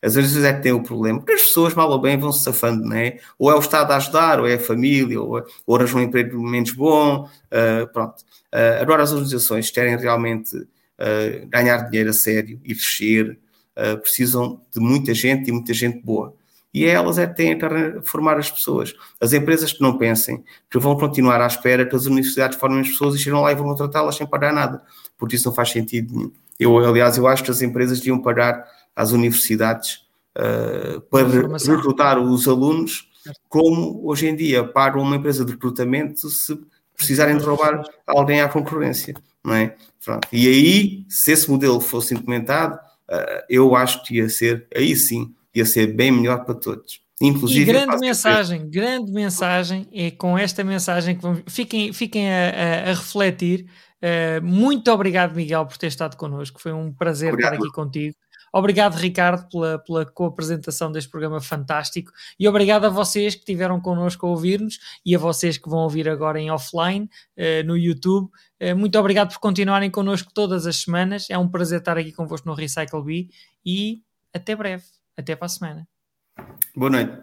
As organizações é que têm o problema, porque as pessoas, mal ou bem, vão se safando, não é? Ou é o Estado a ajudar, ou é a família, ou, arranjam um emprego menos bom, uh, pronto. Uh, agora as organizações querem realmente uh, ganhar dinheiro a sério e crescer, precisam de muita gente e muita gente boa. E elas é que têm que formar as pessoas. As empresas que não pensem que vão continuar à espera que as universidades formem as pessoas e chegam lá e vão tratá-las sem pagar nada, porque isso não faz sentido nenhum. Eu, aliás, eu acho que as empresas deviam pagar às universidades uh, para recrutar os alunos, como hoje em dia pagam uma empresa de recrutamento se precisarem de roubar alguém à concorrência, não é? Pronto. E aí, se esse modelo fosse implementado, uh, eu acho que ia ser, aí sim, ia ser bem melhor para todos. Inclusive, e grande mensagem, grande mensagem, é com esta mensagem que vamos, fiquem, fiquem a, a, a refletir. Uh, muito obrigado, Miguel, por ter estado connosco. Foi um prazer obrigado. estar aqui contigo. Obrigado, Ricardo, pela, pela co-apresentação deste programa fantástico e obrigado a vocês que estiveram connosco a ouvir-nos e a vocês que vão ouvir agora em offline uh, no YouTube. Uh, muito obrigado por continuarem connosco todas as semanas. É um prazer estar aqui convosco no Recycle Bee e até breve. Até para a semana. Boa noite.